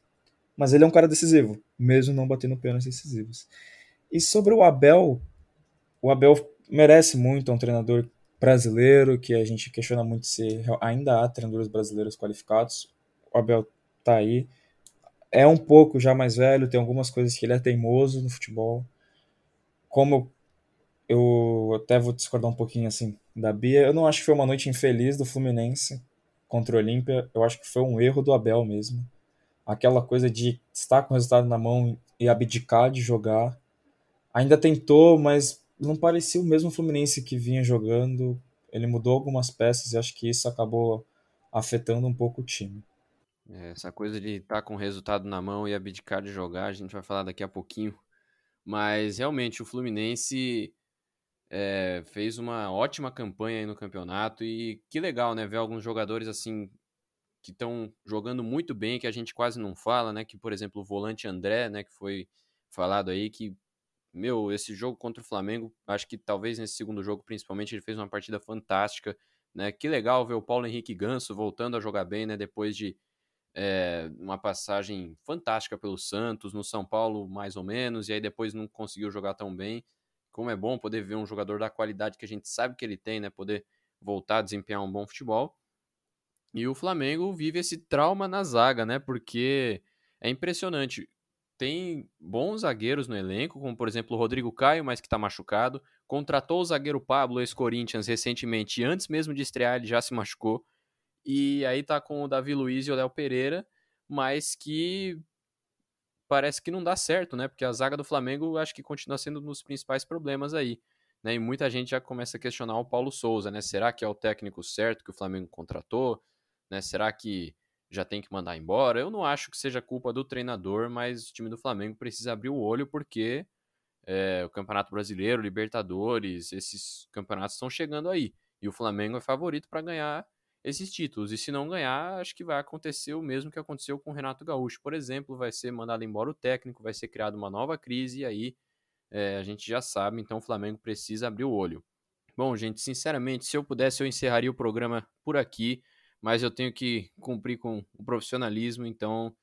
Mas ele é um cara decisivo, mesmo não batendo pênaltis decisivos. E sobre o Abel, o Abel merece muito, é um treinador brasileiro, que a gente questiona muito se ainda há treinadores brasileiros qualificados. O Abel tá aí. É um pouco já mais velho, tem algumas coisas que ele é teimoso no futebol. Como eu até vou discordar um pouquinho assim da Bia. Eu não acho que foi uma noite infeliz do Fluminense contra o Olímpia. Eu acho que foi um erro do Abel mesmo. Aquela coisa de estar com o resultado na mão e abdicar de jogar. Ainda tentou, mas não parecia o mesmo Fluminense que vinha jogando. Ele mudou algumas peças e acho que isso acabou afetando um pouco o time. É, essa coisa de estar com o resultado na mão e abdicar de jogar, a gente vai falar daqui a pouquinho. Mas realmente o Fluminense é, fez uma ótima campanha aí no campeonato e que legal, né? Ver alguns jogadores assim que estão jogando muito bem, que a gente quase não fala, né? Que, por exemplo, o volante André, né? Que foi falado aí, que, meu, esse jogo contra o Flamengo, acho que talvez nesse segundo jogo, principalmente, ele fez uma partida fantástica, né? Que legal ver o Paulo Henrique Ganso voltando a jogar bem, né? Depois de é, uma passagem fantástica pelo Santos, no São Paulo, mais ou menos, e aí depois não conseguiu jogar tão bem como é bom poder ver um jogador da qualidade que a gente sabe que ele tem, né? Poder voltar a desempenhar um bom futebol. E o Flamengo vive esse trauma na zaga, né? Porque é impressionante. Tem bons zagueiros no elenco, como por exemplo o Rodrigo Caio, mas que está machucado. Contratou o zagueiro Pablo, ex-Corinthians, recentemente, e antes mesmo de estrear, ele já se machucou. E aí tá com o Davi Luiz e o Léo Pereira, mas que parece que não dá certo, né? Porque a zaga do Flamengo acho que continua sendo um dos principais problemas aí. Né? E muita gente já começa a questionar o Paulo Souza, né? Será que é o técnico certo que o Flamengo contratou? Né? Será que já tem que mandar embora? Eu não acho que seja culpa do treinador, mas o time do Flamengo precisa abrir o olho porque é, o Campeonato Brasileiro, Libertadores, esses campeonatos estão chegando aí. E o Flamengo é favorito para ganhar esses títulos. E se não ganhar, acho que vai acontecer o mesmo que aconteceu com o Renato Gaúcho, por exemplo, vai ser mandado embora o técnico, vai ser criada uma nova crise e aí é, a gente já sabe, então o Flamengo precisa abrir o olho. Bom, gente, sinceramente, se eu pudesse, eu encerraria o programa por aqui, mas eu tenho que cumprir com o profissionalismo, então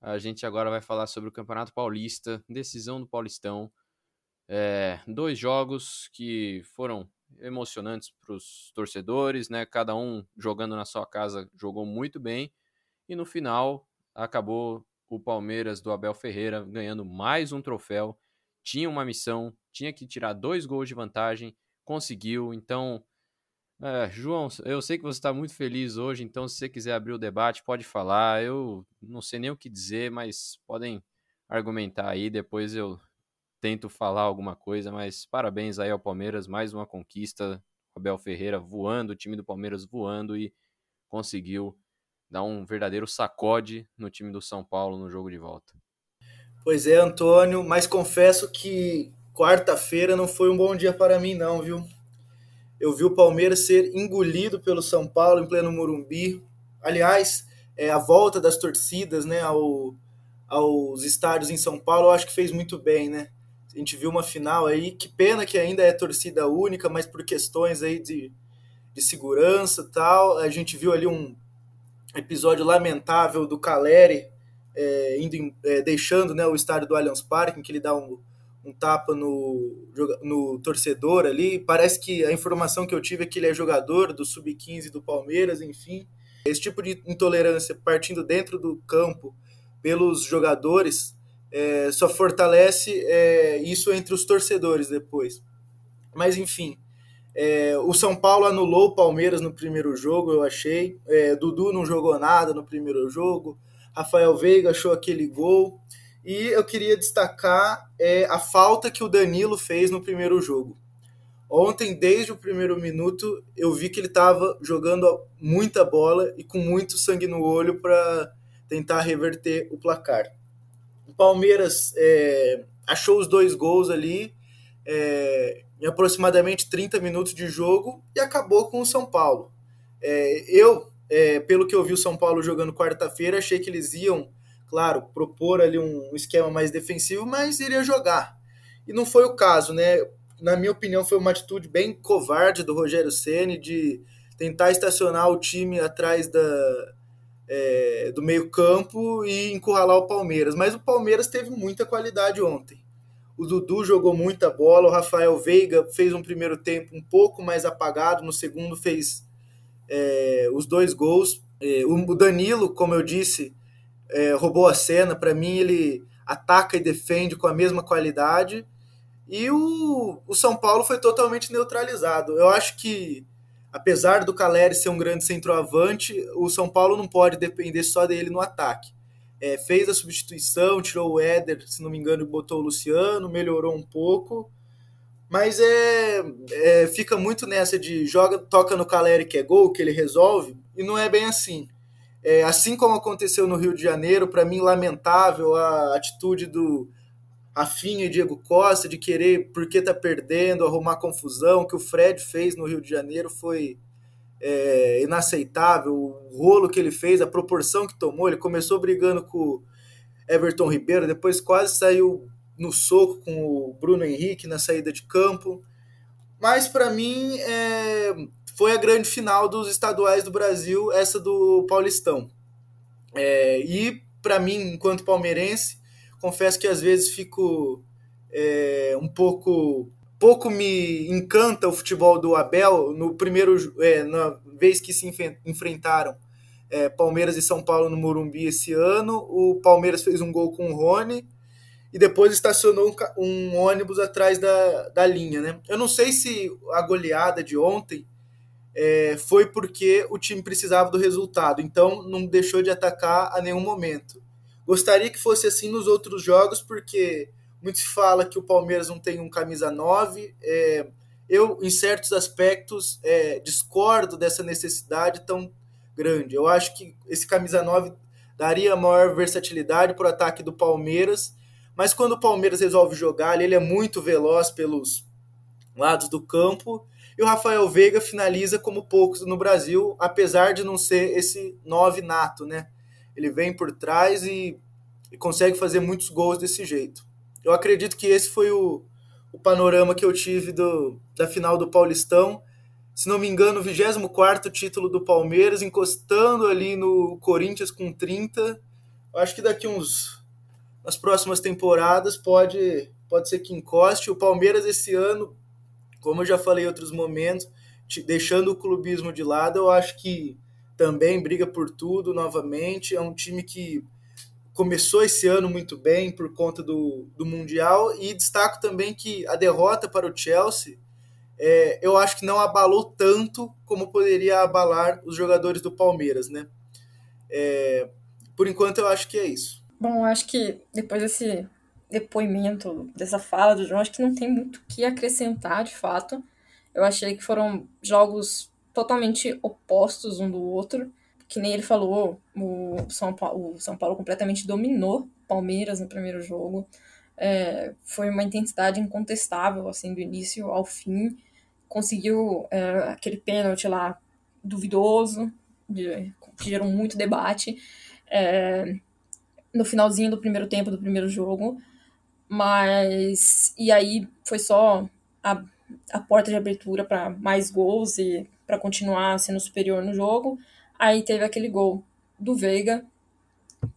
A gente agora vai falar sobre o Campeonato Paulista, decisão do Paulistão. É, dois jogos que foram emocionantes para os torcedores, né? Cada um jogando na sua casa jogou muito bem. E no final acabou o Palmeiras do Abel Ferreira ganhando mais um troféu. Tinha uma missão, tinha que tirar dois gols de vantagem, conseguiu. Então, é, João, eu sei que você está muito feliz hoje, então se você quiser abrir o debate, pode falar. Eu não sei nem o que dizer, mas podem argumentar aí. Depois eu tento falar alguma coisa, mas parabéns aí ao Palmeiras, mais uma conquista. Abel Ferreira voando, o time do Palmeiras voando e conseguiu dar um verdadeiro sacode no time do São Paulo no jogo de volta. Pois é, Antônio, mas confesso que quarta-feira não foi um bom dia para mim, não, viu? Eu vi o Palmeiras ser engolido pelo São Paulo em pleno Morumbi. Aliás, é, a volta das torcidas né, ao, aos estádios em São Paulo, eu acho que fez muito bem, né? A gente viu uma final aí, que pena que ainda é torcida única, mas por questões aí de, de segurança tal, a gente viu ali um episódio lamentável do Caleri é, indo, é, deixando né, o estádio do Allianz Parque, em que ele dá um, um tapa no, no torcedor ali. Parece que a informação que eu tive é que ele é jogador do Sub-15 do Palmeiras, enfim. Esse tipo de intolerância partindo dentro do campo pelos jogadores é, só fortalece é, isso entre os torcedores depois. Mas enfim, é, o São Paulo anulou o Palmeiras no primeiro jogo, eu achei. É, Dudu não jogou nada no primeiro jogo. Rafael Veiga achou aquele gol. E eu queria destacar é, a falta que o Danilo fez no primeiro jogo. Ontem, desde o primeiro minuto, eu vi que ele estava jogando muita bola e com muito sangue no olho para tentar reverter o placar. O Palmeiras é, achou os dois gols ali é, em aproximadamente 30 minutos de jogo e acabou com o São Paulo. É, eu, é, pelo que eu vi o São Paulo jogando quarta-feira, achei que eles iam, claro, propor ali um esquema mais defensivo, mas iria jogar. E não foi o caso, né? Na minha opinião, foi uma atitude bem covarde do Rogério Ceni de tentar estacionar o time atrás da, é, do meio-campo e encurralar o Palmeiras. Mas o Palmeiras teve muita qualidade ontem. O Dudu jogou muita bola, o Rafael Veiga fez um primeiro tempo um pouco mais apagado, no segundo fez é, os dois gols. É, o Danilo, como eu disse, é, roubou a cena. Para mim, ele ataca e defende com a mesma qualidade. E o, o São Paulo foi totalmente neutralizado. Eu acho que apesar do Caleri ser um grande centroavante, o São Paulo não pode depender só dele no ataque. É, fez a substituição, tirou o Éder, se não me engano, botou o Luciano, melhorou um pouco, mas é, é, fica muito nessa de joga, toca no Caleri que é gol, que ele resolve, e não é bem assim. É, assim como aconteceu no Rio de Janeiro, para mim lamentável a atitude do Rafinha e Diego Costa de querer, porque tá perdendo, arrumar confusão, que o Fred fez no Rio de Janeiro foi é, inaceitável. O rolo que ele fez, a proporção que tomou, ele começou brigando com o Everton Ribeiro, depois quase saiu no soco com o Bruno Henrique na saída de campo. Mas para mim é, foi a grande final dos estaduais do Brasil, essa do Paulistão. É, e para mim, enquanto palmeirense, confesso que às vezes fico é, um pouco pouco me encanta o futebol do Abel. No primeiro é, na vez que se enfrentaram é, Palmeiras e São Paulo no Morumbi esse ano o Palmeiras fez um gol com o Rony e depois estacionou um, ônibus atrás da, da linha né? Eu não sei se a goleada de ontem é, foi porque o time precisava do resultado então não deixou de atacar a nenhum momento Gostaria que fosse assim nos outros jogos, porque muito se fala que o Palmeiras não tem um camisa 9. É, eu, em certos aspectos, é, discordo dessa necessidade tão grande. Eu acho que esse camisa 9 daria maior versatilidade para o ataque do Palmeiras, mas quando o Palmeiras resolve jogar, ele é muito veloz pelos lados do campo. E o Rafael Veiga finaliza como poucos no Brasil, apesar de não ser esse 9 nato, né? Ele vem por trás e, e consegue fazer muitos gols desse jeito. Eu acredito que esse foi o, o panorama que eu tive do, da final do Paulistão. Se não me engano, o 24 título do Palmeiras, encostando ali no Corinthians com 30, Eu acho que daqui uns nas próximas temporadas pode pode ser que encoste o Palmeiras esse ano, como eu já falei em outros momentos, deixando o clubismo de lado, eu acho que também briga por tudo novamente. É um time que começou esse ano muito bem por conta do, do Mundial e destaco também que a derrota para o Chelsea é, eu acho que não abalou tanto como poderia abalar os jogadores do Palmeiras, né? É, por enquanto eu acho que é isso. Bom, acho que depois desse depoimento, dessa fala do João, acho que não tem muito o que acrescentar de fato. Eu achei que foram jogos totalmente opostos um do outro. Que nem ele falou, o São Paulo, o São Paulo completamente dominou Palmeiras no primeiro jogo. É, foi uma intensidade incontestável, assim, do início ao fim. Conseguiu é, aquele pênalti lá duvidoso, de, que gerou muito debate, é, no finalzinho do primeiro tempo do primeiro jogo. Mas. E aí foi só a a porta de abertura para mais gols e para continuar sendo superior no jogo. Aí teve aquele gol do Veiga,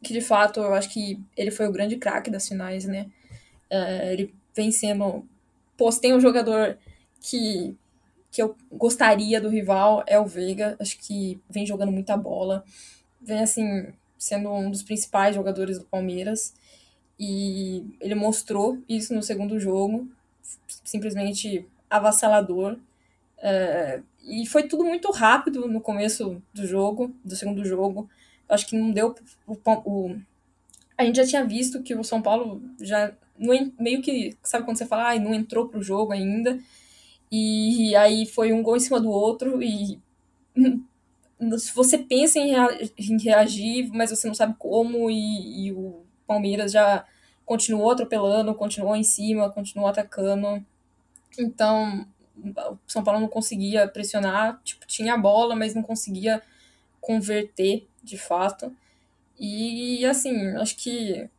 que de fato eu acho que ele foi o grande craque das finais, né? É, ele vem sendo. Pô, tem um jogador que, que eu gostaria do rival, é o Veiga. Acho que vem jogando muita bola. Vem, assim, sendo um dos principais jogadores do Palmeiras. E ele mostrou isso no segundo jogo. Simplesmente avassalador. E foi tudo muito rápido no começo do jogo, do segundo jogo. Acho que não deu. O, o, a gente já tinha visto que o São Paulo já não, meio que. Sabe quando você fala, ah, não entrou pro jogo ainda. E aí foi um gol em cima do outro. E você pensa em, em reagir, mas você não sabe como. E, e o Palmeiras já continuou atropelando, continuou em cima, continuou atacando. Então, o São Paulo não conseguia pressionar, tipo, tinha a bola, mas não conseguia converter de fato. E assim, acho que,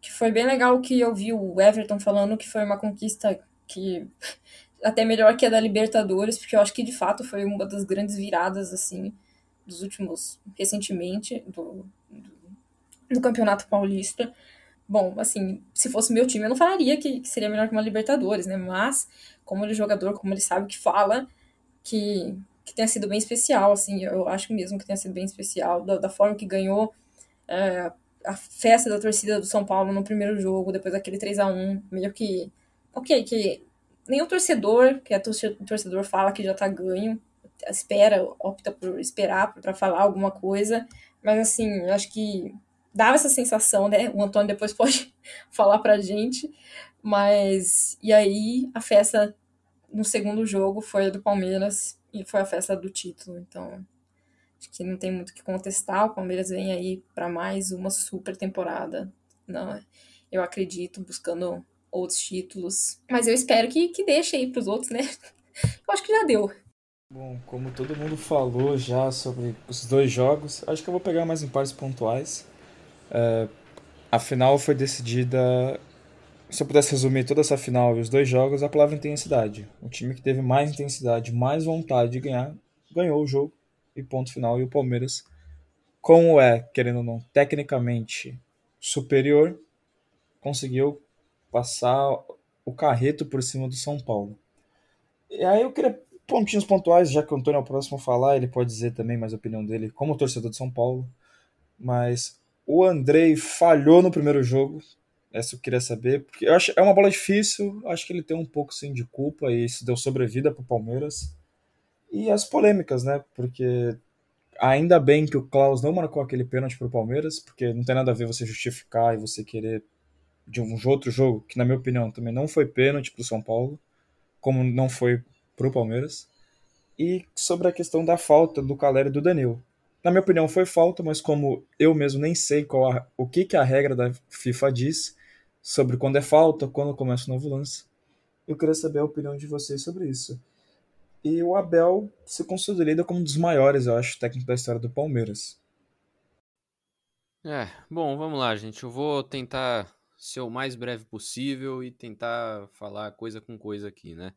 que foi bem legal que eu vi o Everton falando que foi uma conquista que até melhor que a da Libertadores, porque eu acho que de fato foi uma das grandes viradas assim dos últimos recentemente do, do, do Campeonato Paulista. Bom, assim, se fosse meu time, eu não falaria que, que seria melhor que uma Libertadores, né? Mas como ele é jogador, como ele sabe que fala, que, que tenha sido bem especial, assim, eu acho mesmo que tenha sido bem especial, da, da forma que ganhou é, a festa da torcida do São Paulo no primeiro jogo, depois daquele 3 a 1 meio que, ok, que nenhum torcedor, que é torcedor fala que já tá ganho, espera, opta por esperar para falar alguma coisa, mas assim, eu acho que dava essa sensação, né? O Antônio depois pode falar pra gente, mas e aí a festa no segundo jogo foi a do Palmeiras e foi a festa do título. Então, acho que não tem muito o que contestar. O Palmeiras vem aí para mais uma super temporada. Não, eu acredito buscando outros títulos, mas eu espero que que deixe aí para os outros, né? Eu acho que já deu. Bom, como todo mundo falou já sobre os dois jogos, acho que eu vou pegar mais em partes pontuais. É, a final foi decidida se eu pudesse resumir toda essa final e os dois jogos, a palavra intensidade. O time que teve mais intensidade, mais vontade de ganhar, ganhou o jogo e ponto final. E o Palmeiras, como é, querendo ou não, tecnicamente superior, conseguiu passar o carreto por cima do São Paulo. E aí eu queria pontinhos pontuais, já que o Antônio é o próximo a falar, ele pode dizer também mais a opinião dele como torcedor de São Paulo. Mas o Andrei falhou no primeiro jogo, essa eu queria saber, porque eu acho é uma bola difícil, acho que ele tem um pouco sim de culpa e isso deu sobrevida para o Palmeiras. E as polêmicas, né? Porque ainda bem que o Klaus não marcou aquele pênalti para o Palmeiras, porque não tem nada a ver você justificar e você querer de um outro jogo, que na minha opinião também não foi pênalti para o São Paulo, como não foi para o Palmeiras. E sobre a questão da falta do Caleri e do Danilo. Na minha opinião foi falta, mas como eu mesmo nem sei qual a, o que, que a regra da FIFA diz, sobre quando é falta, quando começa o novo lance. Eu queria saber a opinião de vocês sobre isso. E o Abel se consolida como um dos maiores, eu acho, técnicos da história do Palmeiras. É, bom, vamos lá, gente. Eu vou tentar ser o mais breve possível e tentar falar coisa com coisa aqui, né?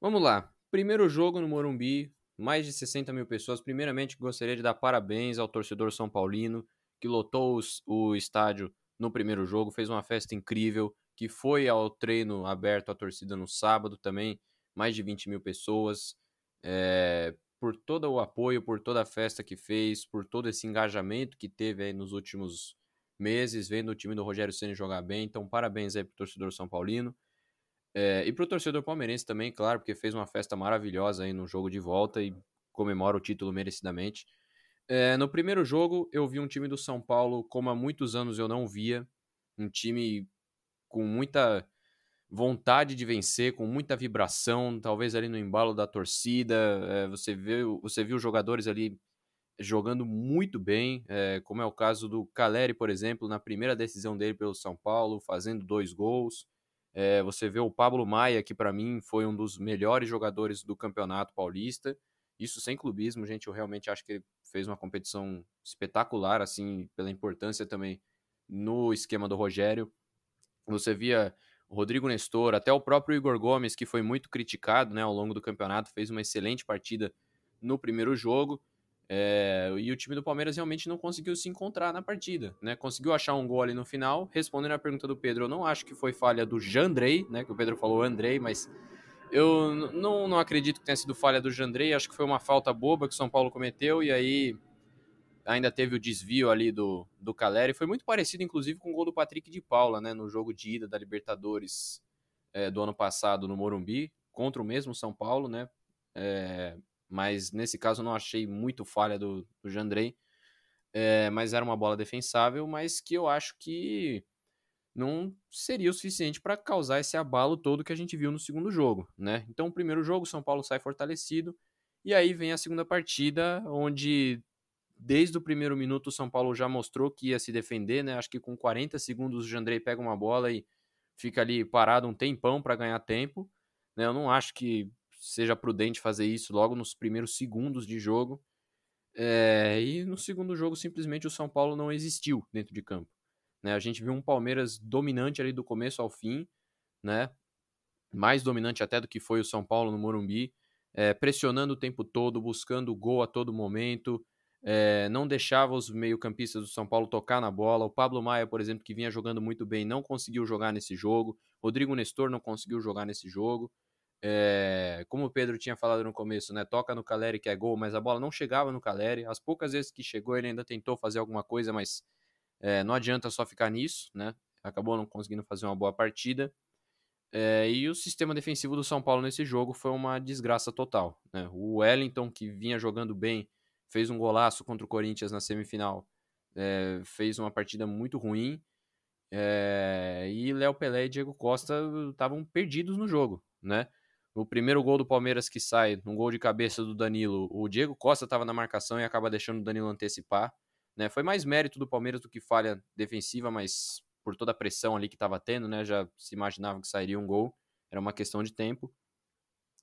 Vamos lá. Primeiro jogo no Morumbi, mais de 60 mil pessoas. Primeiramente, gostaria de dar parabéns ao torcedor São Paulino que lotou o estádio no primeiro jogo, fez uma festa incrível, que foi ao treino aberto à torcida no sábado também, mais de 20 mil pessoas, é, por todo o apoio, por toda a festa que fez, por todo esse engajamento que teve aí nos últimos meses, vendo o time do Rogério Ceni jogar bem. Então, parabéns aí pro torcedor São Paulino. É, e pro torcedor palmeirense também, claro, porque fez uma festa maravilhosa aí no jogo de volta e comemora o título merecidamente. É, no primeiro jogo, eu vi um time do São Paulo como há muitos anos eu não via. Um time com muita vontade de vencer, com muita vibração, talvez ali no embalo da torcida. É, você, viu, você viu jogadores ali jogando muito bem, é, como é o caso do Caleri, por exemplo, na primeira decisão dele pelo São Paulo, fazendo dois gols. É, você vê o Pablo Maia, que para mim foi um dos melhores jogadores do Campeonato Paulista. Isso sem clubismo, gente. Eu realmente acho que ele fez uma competição espetacular, assim, pela importância também no esquema do Rogério. Você via o Rodrigo Nestor, até o próprio Igor Gomes, que foi muito criticado né, ao longo do campeonato, fez uma excelente partida no primeiro jogo. É, e o time do Palmeiras realmente não conseguiu se encontrar na partida, né? Conseguiu achar um gol ali no final. Respondendo à pergunta do Pedro, eu não acho que foi falha do Jandrei, né? Que o Pedro falou Andrei, mas eu não, não acredito que tenha sido falha do Jandrei. Acho que foi uma falta boba que o São Paulo cometeu e aí ainda teve o desvio ali do, do Caleri. Foi muito parecido, inclusive, com o gol do Patrick de Paula, né? No jogo de ida da Libertadores é, do ano passado no Morumbi, contra o mesmo São Paulo, né? É, mas nesse caso não achei muito falha do, do Jandrei. É, mas era uma bola defensável, mas que eu acho que não seria o suficiente para causar esse abalo todo que a gente viu no segundo jogo, né? Então, o primeiro jogo, São Paulo sai fortalecido, e aí vem a segunda partida, onde desde o primeiro minuto o São Paulo já mostrou que ia se defender, né? Acho que com 40 segundos o Jandrei pega uma bola e fica ali parado um tempão para ganhar tempo, né? Eu não acho que seja prudente fazer isso logo nos primeiros segundos de jogo. É, e no segundo jogo, simplesmente o São Paulo não existiu dentro de campo. Né? A gente viu um Palmeiras dominante ali do começo ao fim, né? mais dominante até do que foi o São Paulo no Morumbi, é, pressionando o tempo todo, buscando gol a todo momento, é, não deixava os meio-campistas do São Paulo tocar na bola. O Pablo Maia, por exemplo, que vinha jogando muito bem, não conseguiu jogar nesse jogo. Rodrigo Nestor não conseguiu jogar nesse jogo. É, como o Pedro tinha falado no começo, né? Toca no Caleri que é gol, mas a bola não chegava no Caleri. As poucas vezes que chegou, ele ainda tentou fazer alguma coisa, mas é, não adianta só ficar nisso, né? Acabou não conseguindo fazer uma boa partida. É, e o sistema defensivo do São Paulo nesse jogo foi uma desgraça total. Né? O Wellington, que vinha jogando bem, fez um golaço contra o Corinthians na semifinal, fez uma partida muito ruim. E Léo Pelé e Diego Costa estavam perdidos no jogo, né? No primeiro gol do Palmeiras que sai, um gol de cabeça do Danilo, o Diego Costa estava na marcação e acaba deixando o Danilo antecipar. Né? Foi mais mérito do Palmeiras do que falha defensiva, mas por toda a pressão ali que estava tendo, né? Já se imaginava que sairia um gol, era uma questão de tempo.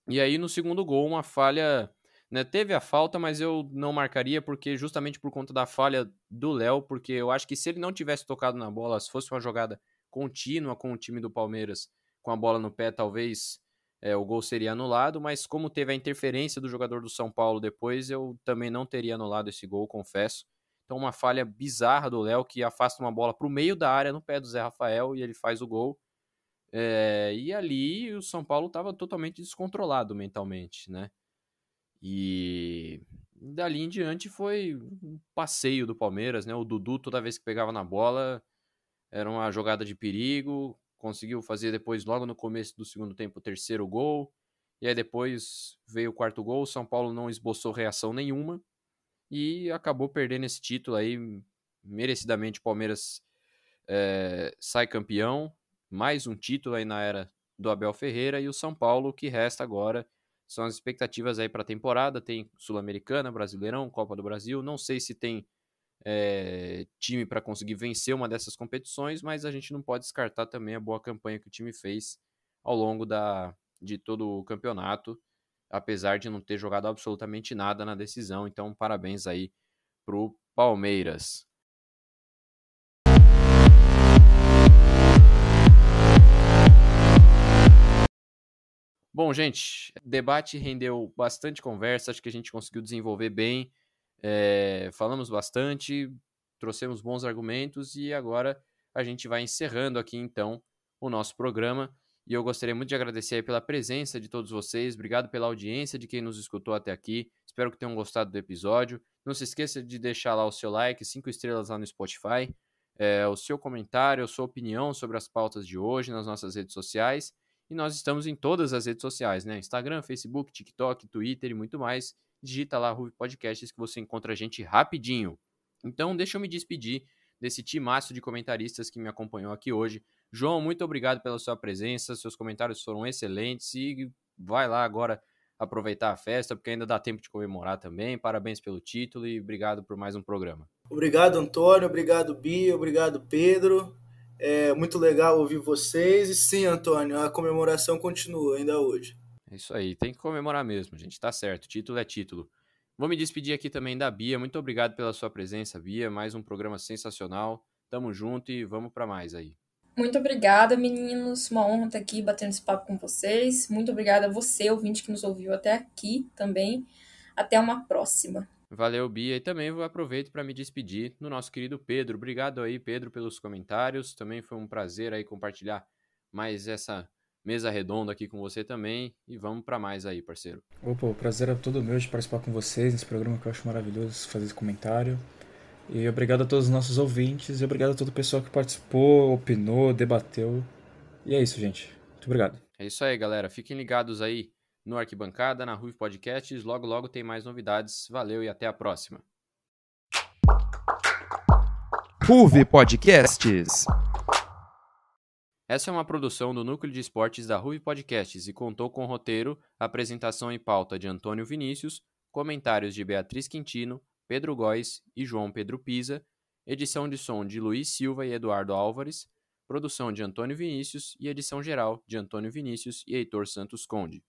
E aí no segundo gol, uma falha. Né? Teve a falta, mas eu não marcaria porque justamente por conta da falha do Léo, porque eu acho que se ele não tivesse tocado na bola, se fosse uma jogada contínua com o time do Palmeiras, com a bola no pé, talvez é, o gol seria anulado, mas como teve a interferência do jogador do São Paulo depois, eu também não teria anulado esse gol, confesso. Então, uma falha bizarra do Léo que afasta uma bola para o meio da área no pé do Zé Rafael e ele faz o gol. É, e ali o São Paulo estava totalmente descontrolado mentalmente, né? E dali em diante foi um passeio do Palmeiras, né? O Dudu, toda vez que pegava na bola, era uma jogada de perigo conseguiu fazer depois, logo no começo do segundo tempo, o terceiro gol. E aí depois veio o quarto gol, São Paulo não esboçou reação nenhuma. E acabou perdendo esse título aí, merecidamente o Palmeiras é, sai campeão, mais um título aí na era do Abel Ferreira e o São Paulo, que resta agora são as expectativas aí para a temporada, tem Sul-Americana, Brasileirão, Copa do Brasil, não sei se tem é, time para conseguir vencer uma dessas competições, mas a gente não pode descartar também a boa campanha que o time fez ao longo da, de todo o campeonato, apesar de não ter jogado absolutamente nada na decisão. Então, parabéns aí pro Palmeiras. Bom, gente, debate rendeu bastante conversa, acho que a gente conseguiu desenvolver bem. É, falamos bastante. trouxemos bons argumentos e agora a gente vai encerrando aqui então o nosso programa. E eu gostaria muito de agradecer pela presença de todos vocês. Obrigado pela audiência de quem nos escutou até aqui. Espero que tenham gostado do episódio. Não se esqueça de deixar lá o seu like, cinco estrelas lá no Spotify, é, o seu comentário, a sua opinião sobre as pautas de hoje nas nossas redes sociais. E nós estamos em todas as redes sociais, né? Instagram, Facebook, TikTok, Twitter e muito mais. Digita lá Ruve Podcasts que você encontra a gente rapidinho. Então, deixa eu me despedir desse timaço de comentaristas que me acompanhou aqui hoje. João, muito obrigado pela sua presença, seus comentários foram excelentes e vai lá agora aproveitar a festa, porque ainda dá tempo de comemorar também. Parabéns pelo título e obrigado por mais um programa. Obrigado, Antônio, obrigado, Bia, obrigado, Pedro. É muito legal ouvir vocês. E sim, Antônio, a comemoração continua ainda hoje. É isso aí, tem que comemorar mesmo, gente. Tá certo, título é título. Vou me despedir aqui também da Bia. Muito obrigado pela sua presença, Bia. Mais um programa sensacional. Tamo junto e vamos para mais aí. Muito obrigada, meninos. Uma honra estar aqui batendo esse papo com vocês. Muito obrigada a você, ouvinte, que nos ouviu até aqui também. Até uma próxima. Valeu, Bia. E também vou aproveitar para me despedir do nosso querido Pedro. Obrigado aí, Pedro, pelos comentários. Também foi um prazer aí compartilhar mais essa mesa redonda aqui com você também. E vamos para mais aí, parceiro. Opa, o prazer é todo meu de participar com vocês nesse programa que eu acho maravilhoso fazer esse comentário. E obrigado a todos os nossos ouvintes e obrigado a todo o pessoal que participou, opinou, debateu. E é isso, gente. Muito obrigado. É isso aí, galera. Fiquem ligados aí no Arquibancada, na Ruve Podcasts. Logo, logo tem mais novidades. Valeu e até a próxima. Ruve Podcasts. Essa é uma produção do Núcleo de Esportes da Ruve Podcasts e contou com roteiro, apresentação e pauta de Antônio Vinícius, comentários de Beatriz Quintino, Pedro Góes e João Pedro Pisa, edição de som de Luiz Silva e Eduardo Álvares, produção de Antônio Vinícius e edição geral de Antônio Vinícius e Heitor Santos Conde.